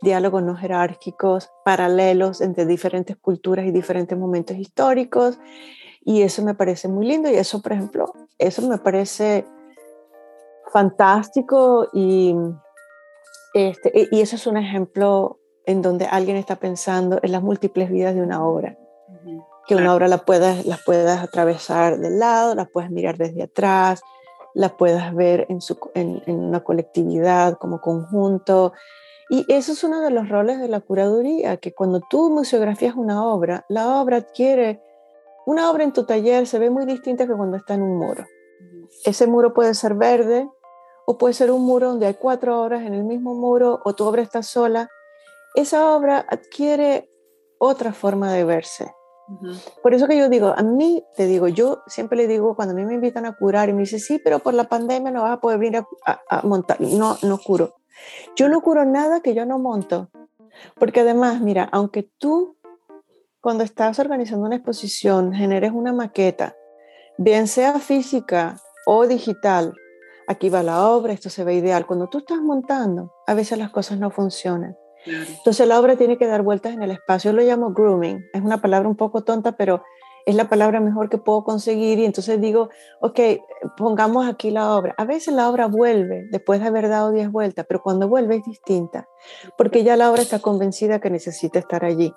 diálogos no jerárquicos, paralelos entre diferentes culturas y diferentes momentos históricos. Y eso me parece muy lindo y eso, por ejemplo, eso me parece fantástico y, este, y eso es un ejemplo en donde alguien está pensando en las múltiples vidas de una obra. Que una obra la puedas, la puedas atravesar del lado, la puedes mirar desde atrás, la puedas ver en, su, en, en una colectividad como conjunto, y eso es uno de los roles de la curaduría, que cuando tú museografías una obra, la obra adquiere, una obra en tu taller se ve muy distinta que cuando está en un muro. Ese muro puede ser verde o puede ser un muro donde hay cuatro obras en el mismo muro o tu obra está sola. Esa obra adquiere otra forma de verse. Por eso que yo digo, a mí te digo, yo siempre le digo cuando a mí me invitan a curar y me dice, sí, pero por la pandemia no vas a poder venir a, a montar. No, no curo. Yo no curo nada que yo no monto, porque además, mira, aunque tú cuando estás organizando una exposición generes una maqueta, bien sea física o digital, aquí va la obra, esto se ve ideal. Cuando tú estás montando, a veces las cosas no funcionan. Entonces la obra tiene que dar vueltas en el espacio. Yo lo llamo grooming. Es una palabra un poco tonta, pero es la palabra mejor que puedo conseguir y entonces digo, ok, pongamos aquí la obra. A veces la obra vuelve después de haber dado 10 vueltas, pero cuando vuelve es distinta, porque ya la obra está convencida que necesita estar allí.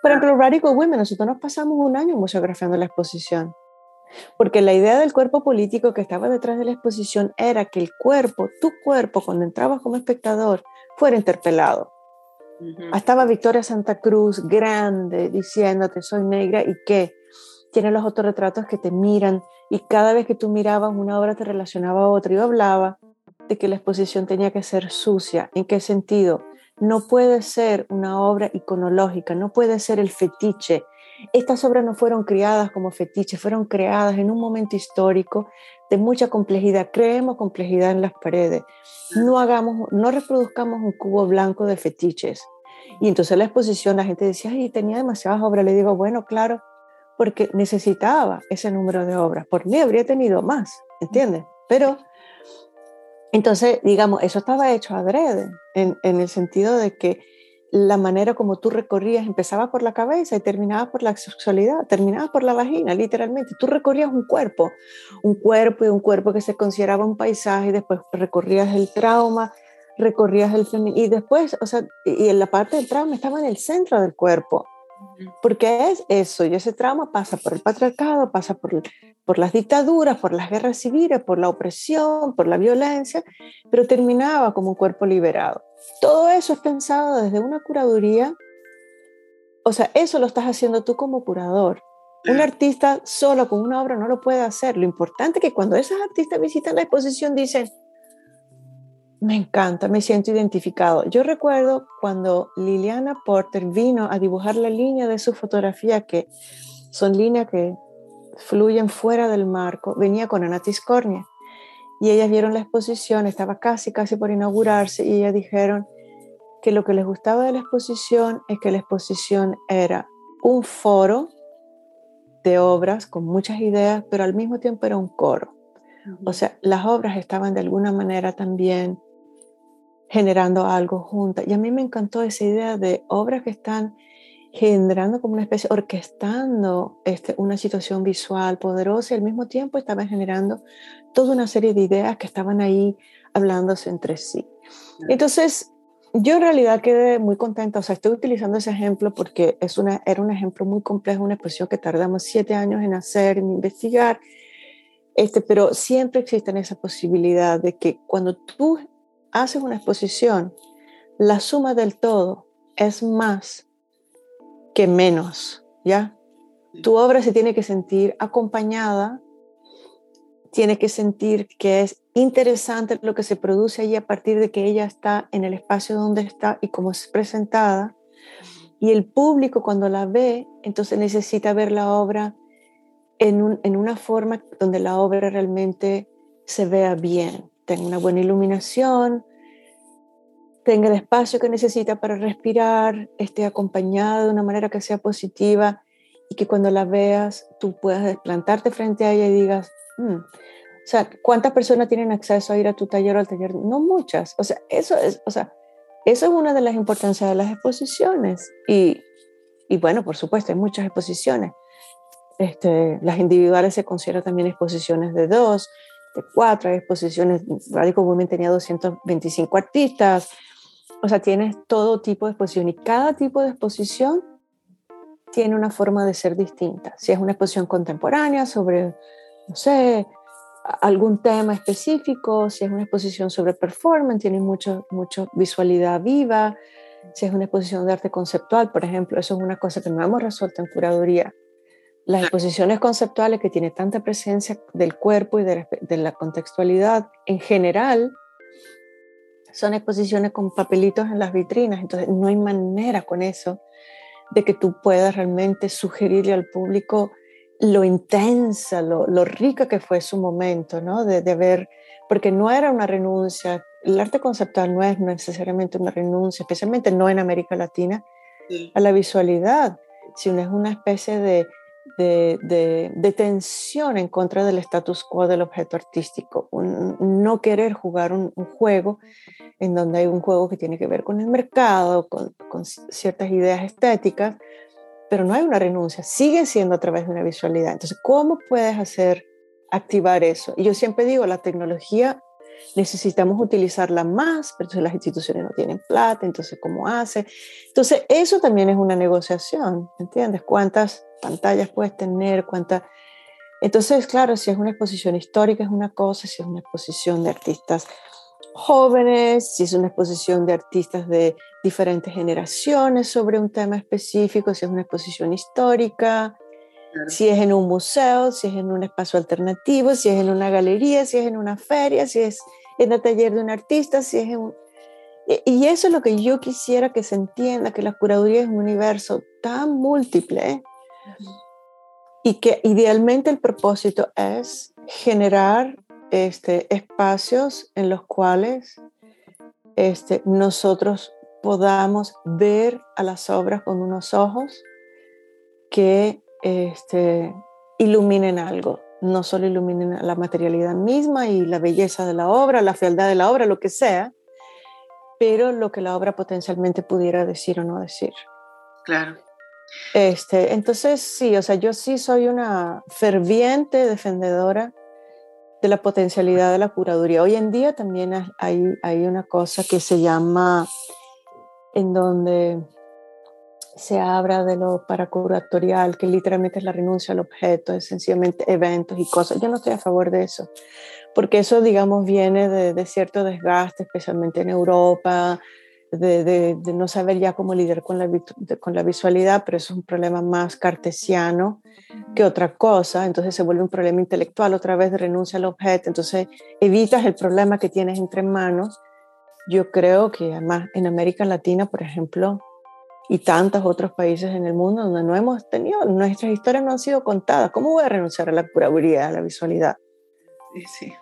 Por ejemplo, Radical Women, nosotros nos pasamos un año museografiando la exposición, porque la idea del cuerpo político que estaba detrás de la exposición era que el cuerpo, tu cuerpo, cuando entrabas como espectador, fuera interpelado estaba Victoria Santa Cruz, grande, diciéndote, soy negra y que tiene los autorretratos que te miran y cada vez que tú mirabas una obra te relacionaba a otra. Yo hablaba de que la exposición tenía que ser sucia. ¿En qué sentido? No puede ser una obra iconológica, no puede ser el fetiche. Estas obras no fueron creadas como fetiches, fueron creadas en un momento histórico de mucha complejidad. Creemos complejidad en las paredes. No hagamos, no reproduzcamos un cubo blanco de fetiches. Y entonces la exposición, la gente decía, ay, tenía demasiadas obras. Le digo, bueno, claro, porque necesitaba ese número de obras. Por mí habría tenido más, ¿entiendes? Pero, entonces, digamos, eso estaba hecho adrede, en, en el sentido de que la manera como tú recorrías empezaba por la cabeza y terminaba por la sexualidad, terminaba por la vagina, literalmente. Tú recorrías un cuerpo, un cuerpo y un cuerpo que se consideraba un paisaje, y después recorrías el trauma, recorrías el y después, o sea, y en la parte del trauma estaba en el centro del cuerpo. Porque es eso, y ese trauma pasa por el patriarcado, pasa por, por las dictaduras, por las guerras civiles, por la opresión, por la violencia, pero terminaba como un cuerpo liberado. Todo eso es pensado desde una curaduría, o sea, eso lo estás haciendo tú como curador. Un artista solo con una obra no lo puede hacer. Lo importante es que cuando esos artistas visitan la exposición dicen, me encanta, me siento identificado. Yo recuerdo cuando Liliana Porter vino a dibujar la línea de su fotografía, que son líneas que fluyen fuera del marco, venía con Anatis Cornea. Y ellas vieron la exposición, estaba casi, casi por inaugurarse, y ellas dijeron que lo que les gustaba de la exposición es que la exposición era un foro de obras con muchas ideas, pero al mismo tiempo era un coro. O sea, las obras estaban de alguna manera también generando algo juntas. Y a mí me encantó esa idea de obras que están generando como una especie, orquestando este, una situación visual poderosa y al mismo tiempo estaban generando toda una serie de ideas que estaban ahí hablándose entre sí. Entonces, yo en realidad quedé muy contenta, o sea, estoy utilizando ese ejemplo porque es una, era un ejemplo muy complejo, una exposición que tardamos siete años en hacer, en investigar, este, pero siempre existe esa posibilidad de que cuando tú haces una exposición, la suma del todo es más que menos, ¿ya? Tu obra se tiene que sentir acompañada, tiene que sentir que es interesante lo que se produce allí a partir de que ella está en el espacio donde está y cómo es presentada. Y el público cuando la ve, entonces necesita ver la obra en, en una forma donde la obra realmente se vea bien, tenga una buena iluminación, tenga el espacio que necesita para respirar, esté acompañada de una manera que sea positiva y que cuando la veas tú puedas desplantarte frente a ella y digas, hmm, o sea, ¿cuántas personas tienen acceso a ir a tu taller o al taller? No muchas. O sea, eso es, o sea, eso es una de las importancias de las exposiciones. Y, y bueno, por supuesto, hay muchas exposiciones. Este, las individuales se consideran también exposiciones de dos, cuatro, hay exposiciones, Radical Women tenía 225 artistas, o sea, tienes todo tipo de exposición y cada tipo de exposición tiene una forma de ser distinta. Si es una exposición contemporánea sobre, no sé, algún tema específico, si es una exposición sobre performance, tiene mucho, mucho visualidad viva, si es una exposición de arte conceptual, por ejemplo, eso es una cosa que no hemos resuelto en curaduría. Las exposiciones conceptuales que tienen tanta presencia del cuerpo y de, de la contextualidad en general, son exposiciones con papelitos en las vitrinas, entonces no hay manera con eso de que tú puedas realmente sugerirle al público lo intensa, lo, rica que fue su momento, ¿no? De, ver, porque no era una renuncia, el arte conceptual no es necesariamente una renuncia, especialmente no en América Latina, a la visualidad, sino es una especie de, de, tensión en contra del status quo del objeto artístico, no querer jugar un, juego en donde hay un juego que tiene que ver con el mercado, con, con ciertas ideas estéticas, pero no hay una renuncia, sigue siendo a través de una visualidad. Entonces, ¿cómo puedes hacer activar eso? Y yo siempre digo, la tecnología necesitamos utilizarla más, pero entonces las instituciones no tienen plata, entonces ¿cómo hace? Entonces, eso también es una negociación, ¿entiendes? ¿Cuántas pantallas puedes tener? ¿Cuántas... Entonces, claro, si es una exposición histórica es una cosa, si es una exposición de artistas jóvenes, si es una exposición de artistas de diferentes generaciones sobre un tema específico, si es una exposición histórica, si es en un museo, si es en un espacio alternativo, si es en una galería, si es en una feria, si es en el taller de un artista, si es en... Y eso es lo que yo quisiera que se entienda, que la curaduría es un universo tan múltiple y que idealmente el propósito es generar este, espacios en los cuales este, nosotros podamos ver a las obras con unos ojos que este, iluminen algo, no solo iluminen la materialidad misma y la belleza de la obra, la fealdad de la obra, lo que sea, pero lo que la obra potencialmente pudiera decir o no decir. Claro. Este, entonces, sí, o sea, yo sí soy una ferviente defendedora de la potencialidad de la curaduría. Hoy en día también hay, hay una cosa que se llama, en donde se habla de lo paracuratorial, que literalmente es la renuncia al objeto, es sencillamente eventos y cosas. Yo no estoy a favor de eso, porque eso, digamos, viene de, de cierto desgaste, especialmente en Europa, de, no saber ya cómo lidiar con la, con la visualidad, pero eso es un problema más cartesiano que otra cosa, entonces se vuelve un problema intelectual otra vez renuncia al objeto, entonces evitas el problema que tienes entre manos. Yo creo que además en América Latina, por ejemplo, y tantos otros países en el mundo donde no hemos tenido, nuestras historias no han sido contadas, ¿cómo voy a renunciar a la curaduría, a la visualidad?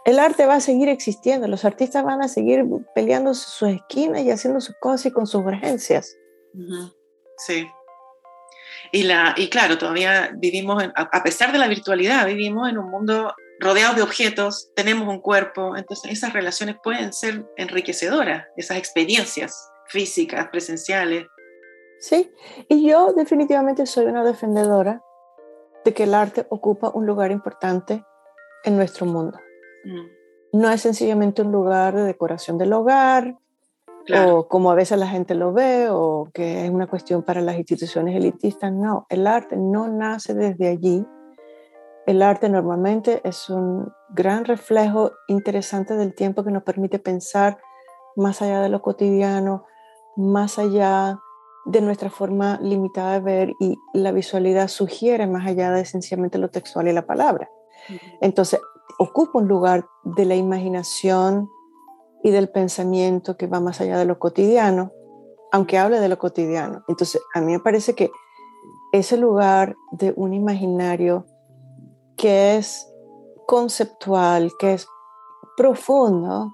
El arte va a seguir existiendo, los artistas van a seguir peleando sus esquinas y haciendo sus cosas y con sus urgencias. Sí. Y, la, y claro, todavía vivimos, a pesar de la virtualidad, vivimos en un mundo rodeado de objetos, tenemos un cuerpo, entonces esas relaciones pueden ser enriquecedoras, esas experiencias físicas, presenciales. Sí, y yo definitivamente soy una defendedora de que el arte ocupa un lugar importante en nuestro mundo. Mm. No es sencillamente un lugar de decoración del hogar, o como a veces la gente lo ve, o que es una cuestión para las instituciones elitistas. No, el arte no nace desde allí. El arte normalmente es un gran reflejo interesante del tiempo que nos permite pensar más allá de lo cotidiano, más allá de nuestra forma limitada de ver y la visualidad sugiere más allá de sencillamente lo textual y la palabra. Entonces, ocupa un lugar de la imaginación y del pensamiento que va más allá de lo cotidiano, aunque hable de lo cotidiano. Entonces, a mí me parece que ese lugar de un imaginario que es conceptual, que es profundo,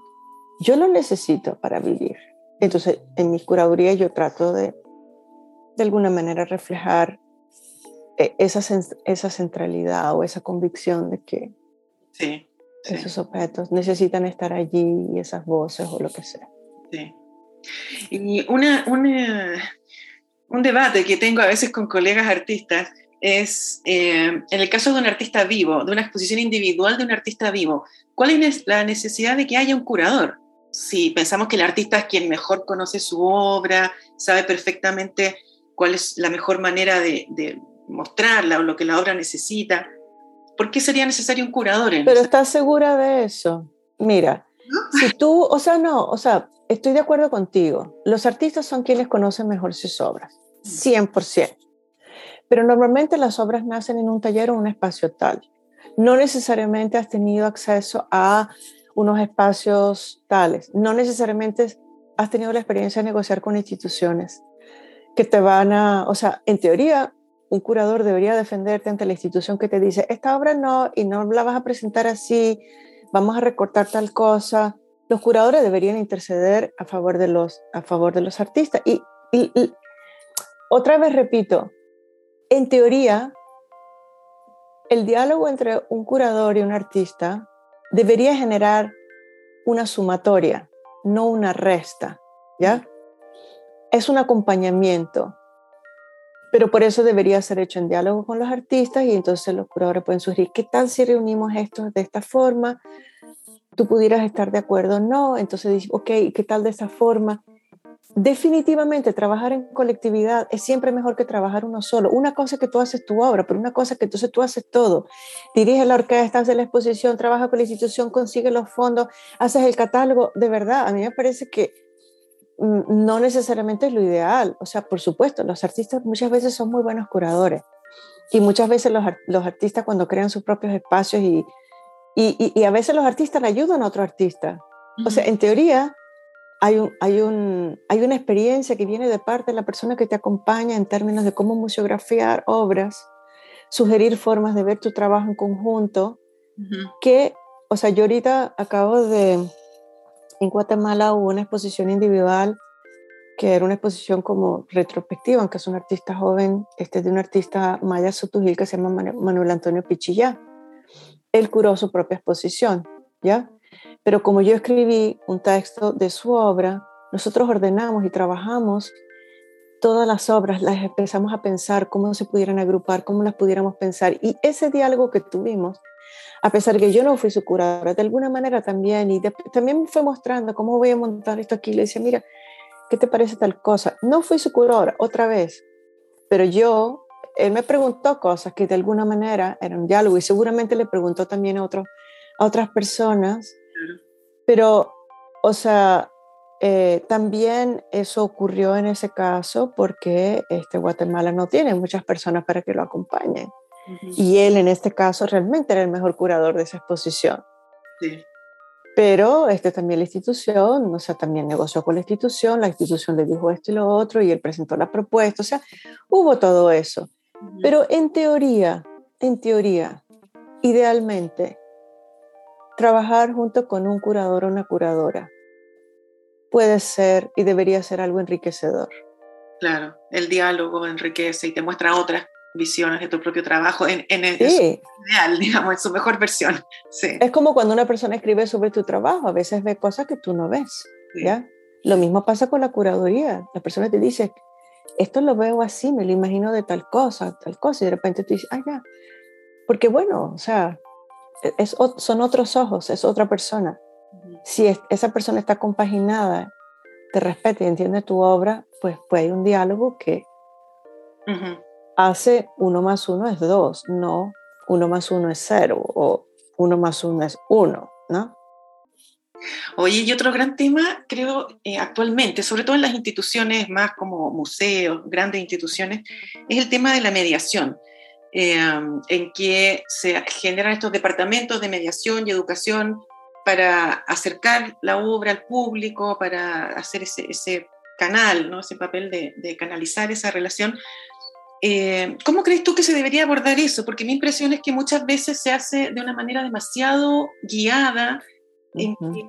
yo lo necesito para vivir. Entonces, en mi curaduría yo trato de, de alguna manera, reflejar eh, esa, esa centralidad o esa convicción de que esos objetos necesitan estar allí y esas voces o lo que sea. Sí. Y una, un debate que tengo a veces con colegas artistas es, eh, en el caso de un artista vivo, de una exposición individual de un artista vivo, ¿cuál es la necesidad de que haya un curador? Si pensamos que el artista es quien mejor conoce su obra, sabe perfectamente cuál es la mejor manera de, mostrarla o lo que la obra necesita, ¿por qué sería necesario un curador? Pero estás segura de eso. Mira, si tú, o sea, no, o sea, estoy de acuerdo contigo. Los artistas son quienes conocen mejor sus obras, 100%. Pero normalmente las obras nacen en un taller o un espacio tal. No necesariamente has tenido acceso a unos espacios tales. No necesariamente has tenido la experiencia de negociar con instituciones que te van a, o sea, en teoría, un curador debería defenderte ante la institución que te dice, esta obra no, y no la vas a presentar así, vamos a recortar tal cosa. Los curadores deberían interceder a favor de los, a favor de los artistas. y otra vez repito, en teoría, el diálogo entre un curador y un artista debería generar una sumatoria, no una resta, ¿ya? Es un acompañamiento, pero por eso debería ser hecho en diálogo con los artistas y entonces los curadores pueden sugerir, ¿qué tal si reunimos esto de esta forma? Tú pudieras estar de acuerdo, no, entonces, ok, ¿qué tal de esta forma? definitivamente trabajar en colectividad es siempre mejor que trabajar uno solo. Una cosa es que tú haces tu obra, pero una cosa es que entonces tú haces todo. Dirige la orquesta, haces la exposición, trabaja con la institución, consigue los fondos, haces el catálogo. De verdad, a mí me parece que no necesariamente es lo ideal. O sea, por supuesto, los artistas muchas veces son muy buenos curadores. Y muchas veces los, los artistas cuando crean sus propios espacios y, y, y, a veces los artistas le ayudan a otro artista. O sea, en teoría, hay, un, hay, un, hay una experiencia que viene de parte de la persona que te acompaña en términos de cómo museografiar obras, sugerir formas de ver tu trabajo en conjunto, que, o sea, yo ahorita acabo de, en Guatemala hubo una exposición individual que era una exposición como retrospectiva, aunque es un artista joven, este de un artista maya sotujil que se llama Manuel Antonio Pichilla. Él curó su propia exposición, ¿ya? Pero como yo escribí un texto de su obra, nosotros ordenamos y trabajamos todas las obras, las empezamos a pensar cómo se pudieran agrupar, cómo las pudiéramos pensar. Y ese diálogo que tuvimos, a pesar que yo no fui su curadora, de alguna manera también, y también me fue mostrando cómo voy a montar esto aquí. Le decía, mira, ¿qué te parece tal cosa? No fui su curadora, otra vez, pero yo, él me preguntó cosas que de alguna manera eran diálogo y seguramente le preguntó también a, otros a otras personas pero, o sea, eh, también eso ocurrió en ese caso porque este, Guatemala no tiene muchas personas para que lo acompañen. Y él en este caso realmente era el mejor curador de esa exposición. Sí. Pero este, también la institución, o sea, también negoció con la institución, la institución le dijo esto y lo otro y él presentó la propuesta, o sea, hubo todo eso. Pero en teoría, en teoría, idealmente, Trabajar junto con un curador o una curadora puede ser y debería ser algo enriquecedor. Claro, el diálogo enriquece y te muestra otras visiones de tu propio trabajo en, en el ideal, digamos, en su mejor versión. Sí. Es como cuando una persona escribe sobre tu trabajo, a veces ve cosas que tú no ves, ¿ya? Lo mismo pasa con la curaduría. La persona te dice, esto lo veo así, me lo imagino de tal cosa, tal cosa, y de repente tú dices, ah, ya. Porque bueno, o sea, es, son otros ojos, es otra persona. Si esa persona está compaginada te respeta y entiende tu obra, pues, pues hay un diálogo que hace uno más uno es dos, no uno más uno es cero o uno más uno es uno, ¿no? Oye, y otro gran tema, creo, eh, actualmente, sobre todo en las instituciones más como museos, grandes instituciones, es el tema de la mediación, eh, en que se generan estos departamentos de mediación y educación para acercar la obra al público, para hacer ese, canal, ¿no? ese papel de, canalizar esa relación. Eh, ¿Cómo crees tú que se debería abordar eso? Porque mi impresión es que muchas veces se hace de una manera demasiado guiada, en que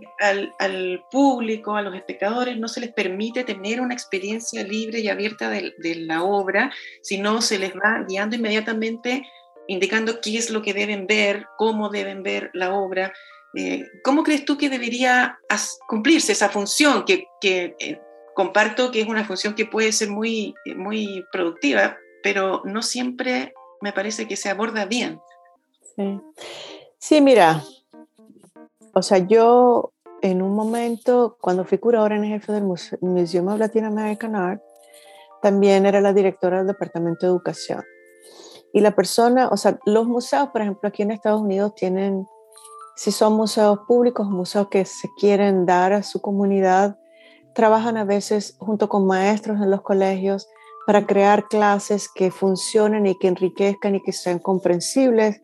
al, público, a los espectadores, no se les permite tener una experiencia libre y abierta de, de la obra, sino se les va guiando inmediatamente, indicando qué es lo que deben ver, cómo deben ver la obra. Eh, ¿Cómo crees tú que debería cumplirse esa función que, eh, comparto que es una función que puede ser muy, muy productiva, pero no siempre me parece que se aborda bien? Sí, mira, o sea, yo en un momento, cuando fui curadora en jefe del Museum of Latin American Art, también era la directora del Departamento de Educación. Y la persona, o sea, los museos, por ejemplo, aquí en Estados Unidos tienen si son museos públicos, museos que se quieren dar a su comunidad, trabajan a veces junto con maestros en los colegios para crear clases que funcionen y que enriquezcan y que sean comprensibles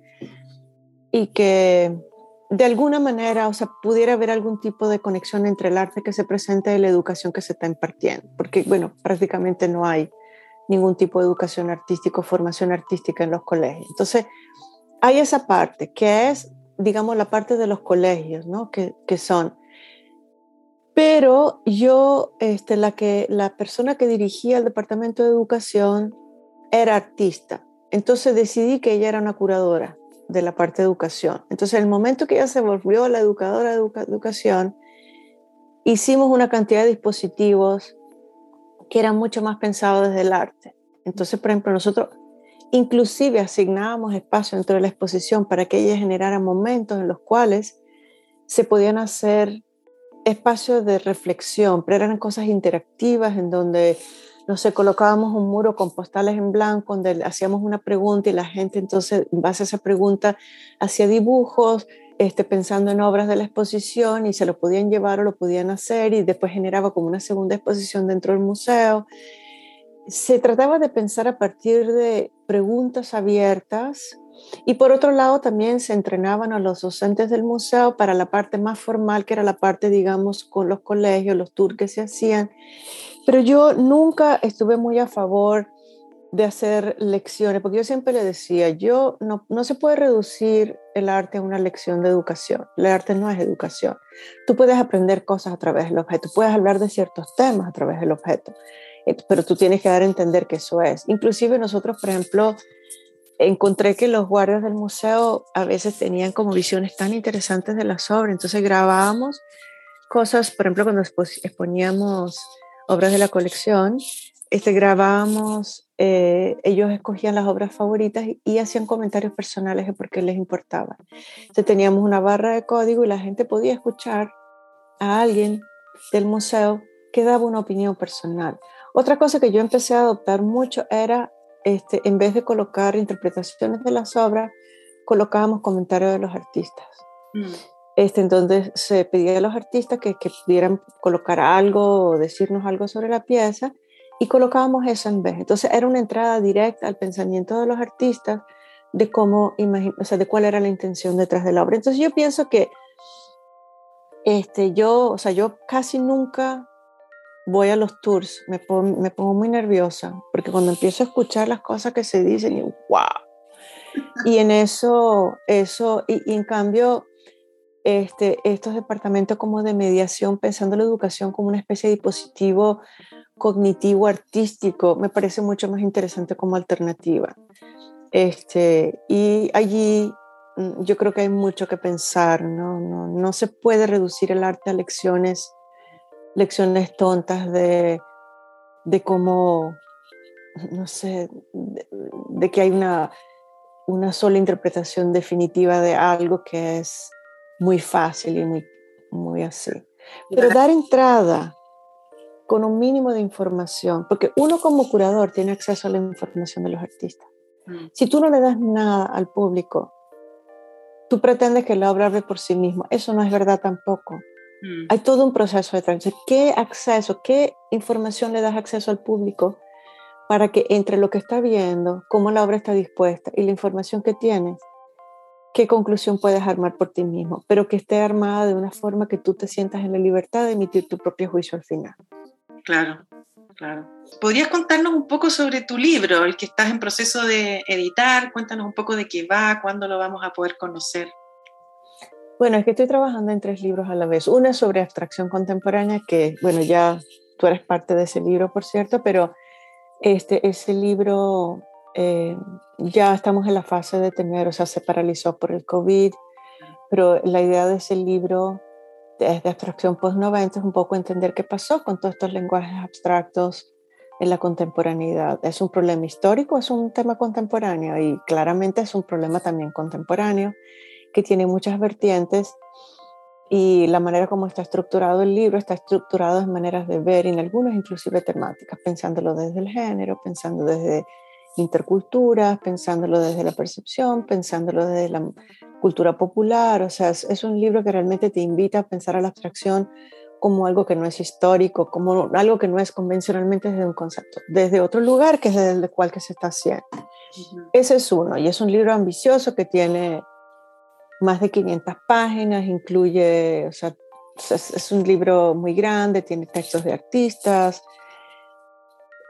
y que de alguna manera, o sea, pudiera haber algún tipo de conexión entre el arte que se presenta y la educación que se está impartiendo, porque, bueno, prácticamente no hay ningún tipo de educación artística o formación artística en los colegios. Entonces, hay esa parte que es digamos, la parte de los colegios, ¿no? Que, que son. Pero yo, este, la, que, la persona que dirigía el departamento de educación era artista. Entonces decidí que ella era una curadora de la parte de educación. Entonces, en el momento que ella se volvió la educadora de educación, hicimos una cantidad de dispositivos que eran mucho más pensados desde el arte. Entonces, por ejemplo, nosotros Inclusive asignábamos espacio dentro de la exposición para que ella generara momentos en los cuales se podían hacer espacios de reflexión, pero eran cosas interactivas en donde, no sé, colocábamos un muro con postales en blanco, donde hacíamos una pregunta y la gente entonces, en base a esa pregunta, hacía dibujos, este, pensando en obras de la exposición y se lo podían llevar o lo podían hacer y después generaba como una segunda exposición dentro del museo. Se trataba de pensar a partir de preguntas abiertas y por otro lado también se entrenaban a los docentes del museo para la parte más formal, que era la parte, digamos, con los colegios, los tours que se hacían. Pero yo nunca estuve muy a favor de hacer lecciones, porque yo siempre le decía, yo no, no se puede reducir el arte a una lección de educación. El arte no es educación. Tú puedes aprender cosas a través del objeto, puedes hablar de ciertos temas a través del objeto, eh, pero tú tienes que dar a entender que eso es. Inclusive nosotros, por ejemplo, encontré que los guardias del museo a veces tenían como visiones tan interesantes de las obras, entonces grabábamos cosas, por ejemplo, cuando exponíamos obras de la colección, este, grabábamos, eh, ellos escogían las obras favoritas y, hacían comentarios personales de por qué les importaba. Entonces teníamos una barra de código y la gente podía escuchar a alguien del museo que daba una opinión personal. Otra cosa que yo empecé a adoptar mucho era, este, en vez de colocar interpretaciones de las obras, colocábamos comentarios de los artistas. Mm. Este, entonces se pedía a los artistas que, que pudieran colocar algo o decirnos algo sobre la pieza y colocábamos eso en vez. Entonces era una entrada directa al pensamiento de los artistas de cómo, o sea, de cuál era la intención detrás de la obra. Entonces yo pienso que este, yo, o sea, yo casi nunca voy a los tours, me, me pongo muy nerviosa, porque cuando empiezo a escuchar las cosas que se dicen, y wow. Y en eso, eso, y, en cambio, este, estos departamentos como de mediación, pensando la educación como una especie de dispositivo cognitivo artístico, me parece mucho más interesante como alternativa. Este, y allí mm, yo creo que hay mucho que pensar, ¿no? No, no se puede reducir el arte a lecciones lecciones tontas de, de cómo, no sé, de, que hay una, una sola interpretación definitiva de algo que es muy fácil y muy, muy así. Pero dar entrada con un mínimo de información, porque uno como curador tiene acceso a la información de los artistas. Mm. Si tú no le das nada al público, tú pretendes que la obra hable por sí misma. Eso no es verdad tampoco. Mm. Hay todo un proceso de transición. ¿Qué acceso, qué información le das acceso al público para que entre lo que está viendo, cómo la obra está dispuesta y la información que tienes, qué conclusión puedes armar por ti mismo, pero que esté armada de una forma que tú te sientas en la libertad de emitir tu propio juicio al final. Claro, claro. ¿Podrías contarnos un poco sobre tu libro, el que estás en proceso de editar? Cuéntanos un poco de qué va, cuándo lo vamos a poder conocer. Bueno, es que estoy trabajando en tres libros a la vez. Es sobre abstracción contemporánea, que, bueno, ya tú eres parte de ese libro, por cierto, pero este, ese libro eh, ya estamos en la fase de tener, o sea, se paralizó por el COVID, pero la idea de ese libro de, de abstracción post-90 es un poco entender qué pasó con todos estos lenguajes abstractos en la contemporaneidad. ¿Es un problema histórico? ¿Es un tema contemporáneo? Y claramente es un problema también contemporáneo que tiene muchas vertientes y la manera como está estructurado el libro está estructurado en maneras de ver, y en algunas inclusive temáticas, pensándolo desde el género, pensando desde interculturas, pensándolo desde la percepción, pensándolo desde la cultura popular, o sea, es, un libro que realmente te invita a pensar a la abstracción como algo que no es histórico, como algo que no es convencionalmente desde un concepto, desde otro lugar que es desde el cual que se está haciendo. Ese es uno, y es un libro ambicioso que tiene más de 500 páginas, incluye, o sea, es, un libro muy grande, tiene textos de artistas.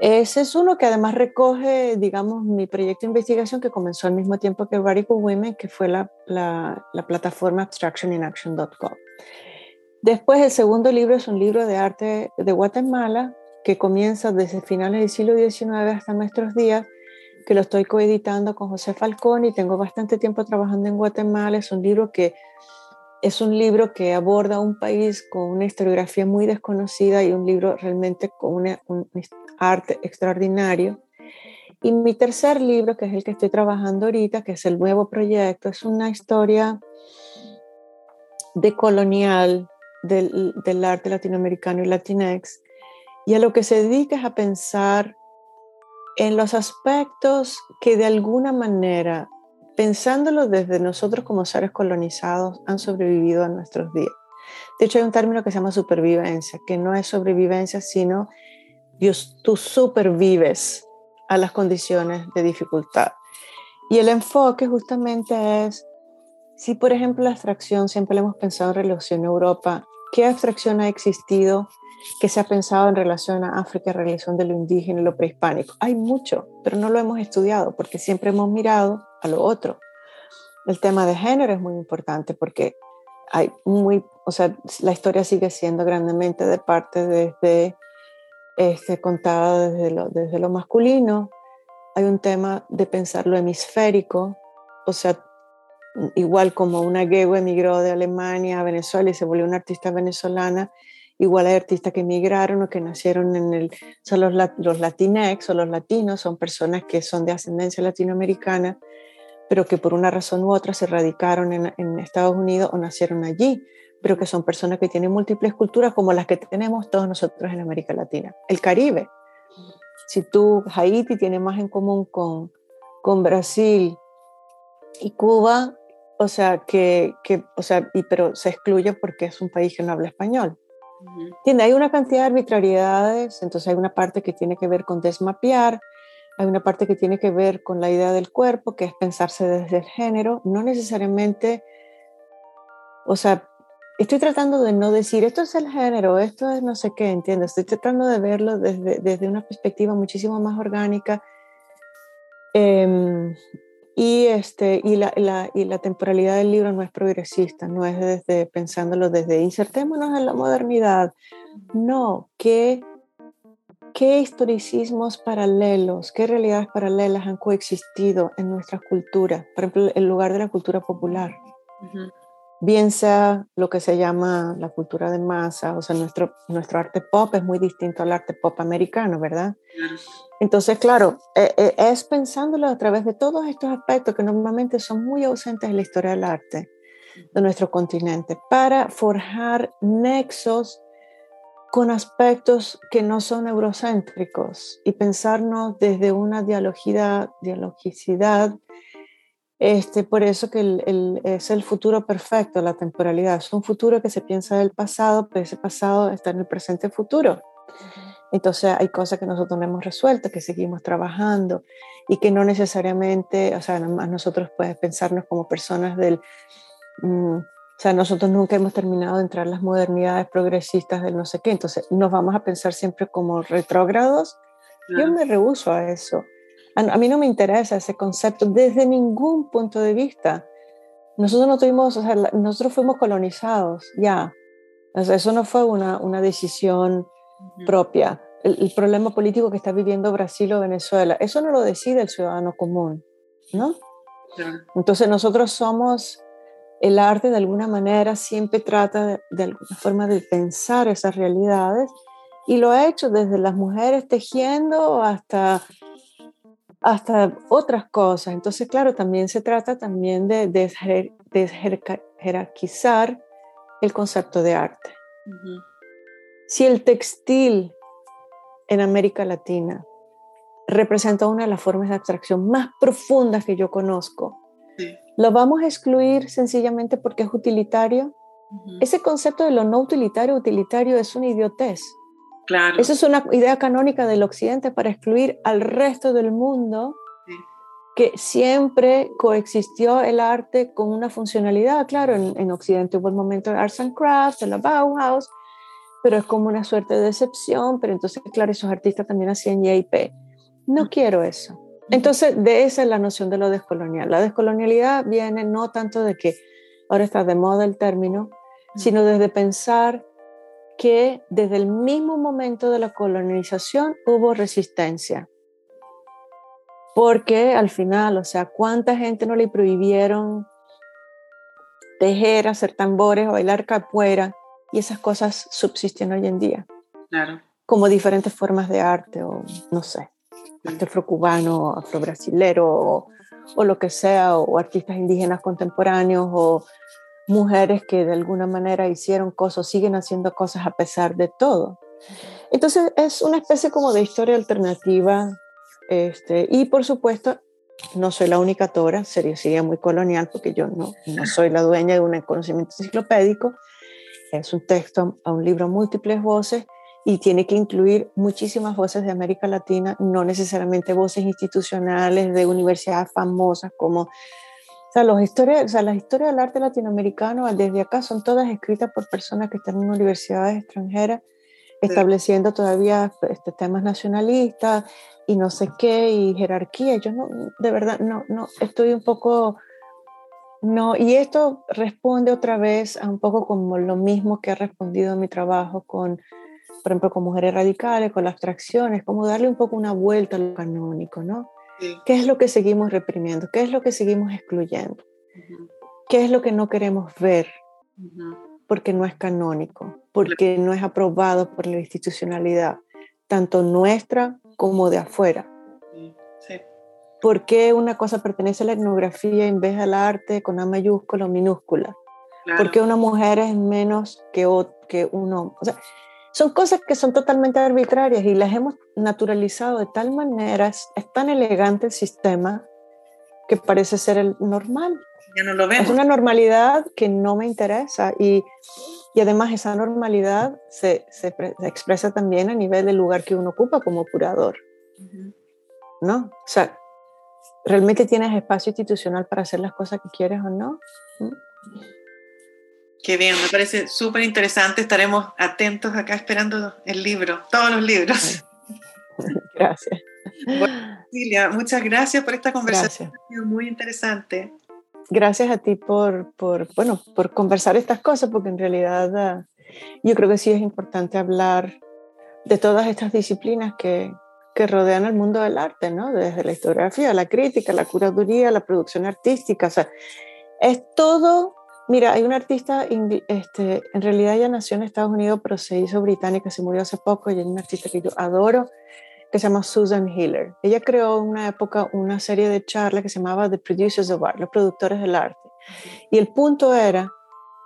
Ese es uno que además recoge, digamos, mi proyecto de investigación que comenzó al mismo tiempo que Radical Women, que fue la, la, la plataforma abstractioninaction.com. Después, el segundo libro es un libro de arte de Guatemala que comienza desde finales del siglo XIX hasta nuestros días que lo estoy coeditando con José Falcón y tengo bastante tiempo trabajando en Guatemala. Es un libro que es un libro que aborda un país con una historiografía muy desconocida y un libro realmente con un arte extraordinario. Y mi tercer libro, que es el que estoy trabajando ahorita, que es el nuevo proyecto, es una historia decolonial del, del arte latinoamericano y latinex. Y a lo que se dedica es a pensar en los aspectos que de alguna manera, pensándolo desde nosotros como seres colonizados, han sobrevivido a nuestros días. De hecho, hay un término que se llama supervivencia, que no es sobrevivencia, sino Dios, tú supervives a las condiciones de dificultad. Y el enfoque justamente es, si por ejemplo la abstracción siempre la hemos pensado en relación a Europa, ¿qué abstracción ha existido que se ha pensado en relación a África, en relación de lo indígena y lo prehispánico. Hay mucho, pero no lo hemos estudiado porque siempre hemos mirado a lo otro. El tema de género es muy importante porque hay muy, o sea, la historia sigue siendo grandemente de parte desde, este, contada desde lo, desde lo masculino. Hay un tema de pensar lo hemisférico, o sea, igual como una Gego emigró de Alemania a Venezuela y se volvió una artista venezolana, igual hay artistas que emigraron o que nacieron en el, son los, los latinex o los latinos, son personas que son de ascendencia latinoamericana, pero que por una razón u otra se radicaron en, en Estados Unidos o nacieron allí, pero que son personas que tienen múltiples culturas como las que tenemos todos nosotros en América Latina. El Caribe, si tú, Haití tiene más en común con, con Brasil y Cuba, o sea, que, que, o sea, y, pero se excluye porque es un país que no habla español. Tiene, hay una cantidad de arbitrariedades, entonces hay una parte que tiene que ver con desmapear, hay una parte que tiene que ver con la idea del cuerpo, que es pensarse desde el género, no necesariamente, o sea, estoy tratando de no decir esto es el género, esto es no sé qué, entiendo, estoy tratando de verlo desde, desde una perspectiva muchísimo más orgánica. Eh, y, este, y, la, la, y la temporalidad del libro no es progresista, no es desde pensándolo desde insertémonos en la modernidad. No, ¿qué, qué historicismos paralelos, qué realidades paralelas han coexistido en nuestra cultura? Por ejemplo, el lugar de la cultura popular bien sea lo que se llama la cultura de masa, o sea, nuestro, nuestro arte pop es muy distinto al arte pop americano, ¿verdad? Entonces, claro, e, e, es pensándolo a través de todos estos aspectos que normalmente son muy ausentes en la historia del arte de nuestro continente, para forjar nexos con aspectos que no son eurocéntricos y pensarnos desde una dialogicidad este, por eso que el, es el futuro perfecto, la temporalidad. Es un futuro que se piensa del pasado, pero ese pasado está en el presente futuro. Entonces hay cosas que nosotros no hemos resuelto, que seguimos trabajando y que no necesariamente, o sea, nosotros puedes pensarnos como personas del... Mm, o sea, nosotros nunca hemos terminado de entrar en las modernidades progresistas del no sé qué, entonces nos vamos a pensar siempre como retrógrados. Yo me rehuso a eso. A, mí no me interesa ese concepto desde ningún punto de vista. Nosotros no tuvimos, o sea, nosotros fuimos colonizados, ya. eso no fue una, una decisión propia. El, problema político que está viviendo Brasil o Venezuela, eso no lo decide el ciudadano común, ¿no? Entonces nosotros somos, el arte de alguna manera siempre trata de, alguna forma de pensar esas realidades y lo ha hecho desde las mujeres tejiendo hasta hasta otras cosas. Entonces, claro, también se trata también de, de, jerarquizar el concepto de arte. Si el textil en América Latina representa una de las formas de abstracción más profundas que yo conozco, ¿lo vamos a excluir sencillamente porque es utilitario? Ese concepto de lo no utilitario, utilitario es una idiotez. Claro. Esa es una idea canónica del Occidente para excluir al resto del mundo que siempre coexistió el arte con una funcionalidad. Claro, en, Occidente hubo el momento de Arts and Crafts, de la Bauhaus, pero es como una suerte de decepción, pero entonces, claro, esos artistas también hacían JP. No quiero eso. Entonces, de esa es la noción de lo descolonial. La descolonialidad viene no tanto de que ahora está de moda el término, sino desde pensar que desde el mismo momento de la colonización hubo resistencia. Porque al final, o sea, ¿cuánta gente no le prohibieron tejer, hacer tambores, bailar capoeira? Y esas cosas subsisten hoy en día. Claro. Como diferentes formas de arte, o no sé, arte afrocubano, afrobrasilero, o, o lo que sea, o artistas indígenas contemporáneos, o mujeres que de alguna manera hicieron cosas, siguen haciendo cosas a pesar de todo. Entonces es una especie como de historia alternativa este, y por supuesto no soy la única autora, sería, sería muy colonial porque yo no, no soy la dueña de un conocimiento enciclopédico, es un texto a un libro múltiples voces y tiene que incluir muchísimas voces de América Latina, no necesariamente voces institucionales de universidades famosas como o sea, los historias, o sea, las historias del arte latinoamericano desde acá son todas escritas por personas que están en universidades extranjeras, estableciendo todavía este, temas nacionalistas y no sé qué, y jerarquía. Yo no, de verdad, no, no, estoy un poco, no, y esto responde otra vez a un poco como lo mismo que ha respondido mi trabajo con, por ejemplo, con mujeres radicales, con las abstracciones, como darle un poco una vuelta a lo canónico, ¿no? ¿Qué es lo que seguimos reprimiendo? ¿Qué es lo que seguimos excluyendo? ¿Qué es lo que no queremos ver? Porque no es canónico, porque no es aprobado por la institucionalidad, tanto nuestra como de afuera. ¿Por qué una cosa pertenece a la etnografía en vez al arte con A mayúscula o minúscula? ¿Por qué una mujer es menos que, que un hombre? O sea, son cosas que son totalmente arbitrarias y las hemos naturalizado de tal manera, es, tan elegante el sistema que parece ser el normal. Ya no lo vemos. Es una normalidad que no me interesa y, y además esa normalidad se, se, expresa también a nivel del lugar que uno ocupa como curador. ¿No? O sea, ¿realmente tienes espacio institucional para hacer las cosas que quieres o no? ¿Mm? Qué bien, me parece súper interesante. Estaremos atentos acá esperando el libro, todos los libros. Gracias. Bueno, Cecilia, muchas gracias por esta conversación. Ha sido muy interesante. Gracias a ti por, por, bueno, por conversar estas cosas, porque en realidad ah, yo creo que sí es importante hablar de todas estas disciplinas que, que rodean el mundo del arte, ¿no? Desde la historiografía, la crítica, la curaduría, la producción artística. O sea, es todo Mira, hay una artista, este, en realidad ella nació en Estados Unidos, pero se hizo británica, se murió hace poco, y es una artista que yo adoro, que se llama Susan Hiller. Ella creó en una época una serie de charlas que se llamaba The Producers of Art, los productores del arte. Y el punto era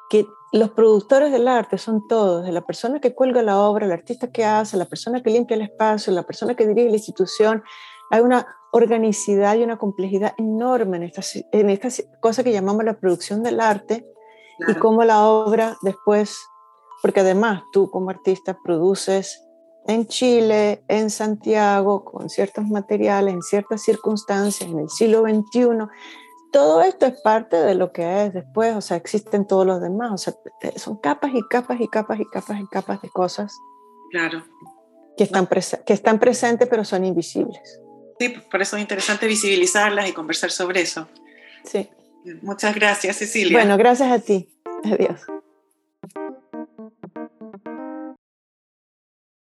que los productores del arte son todos, de la persona que cuelga la obra, el artista que hace, la persona que limpia el espacio, la persona que dirige la institución. Hay una organicidad y una complejidad enorme en esta, en esta cosa que llamamos la producción del arte y cómo la obra después, porque además tú como artista produces en Chile, en Santiago, con ciertos materiales, en ciertas circunstancias, en el siglo XXI. Todo esto es parte de lo que es después, o sea, existen todos los demás, o sea, son capas y capas y capas y capas y capas de cosas. Claro. Que están, que están presentes pero son invisibles. Sí, por eso es interesante visibilizarlas y conversar sobre eso. Sí. Muchas gracias, Cecilia. Bueno, gracias a ti. Adiós.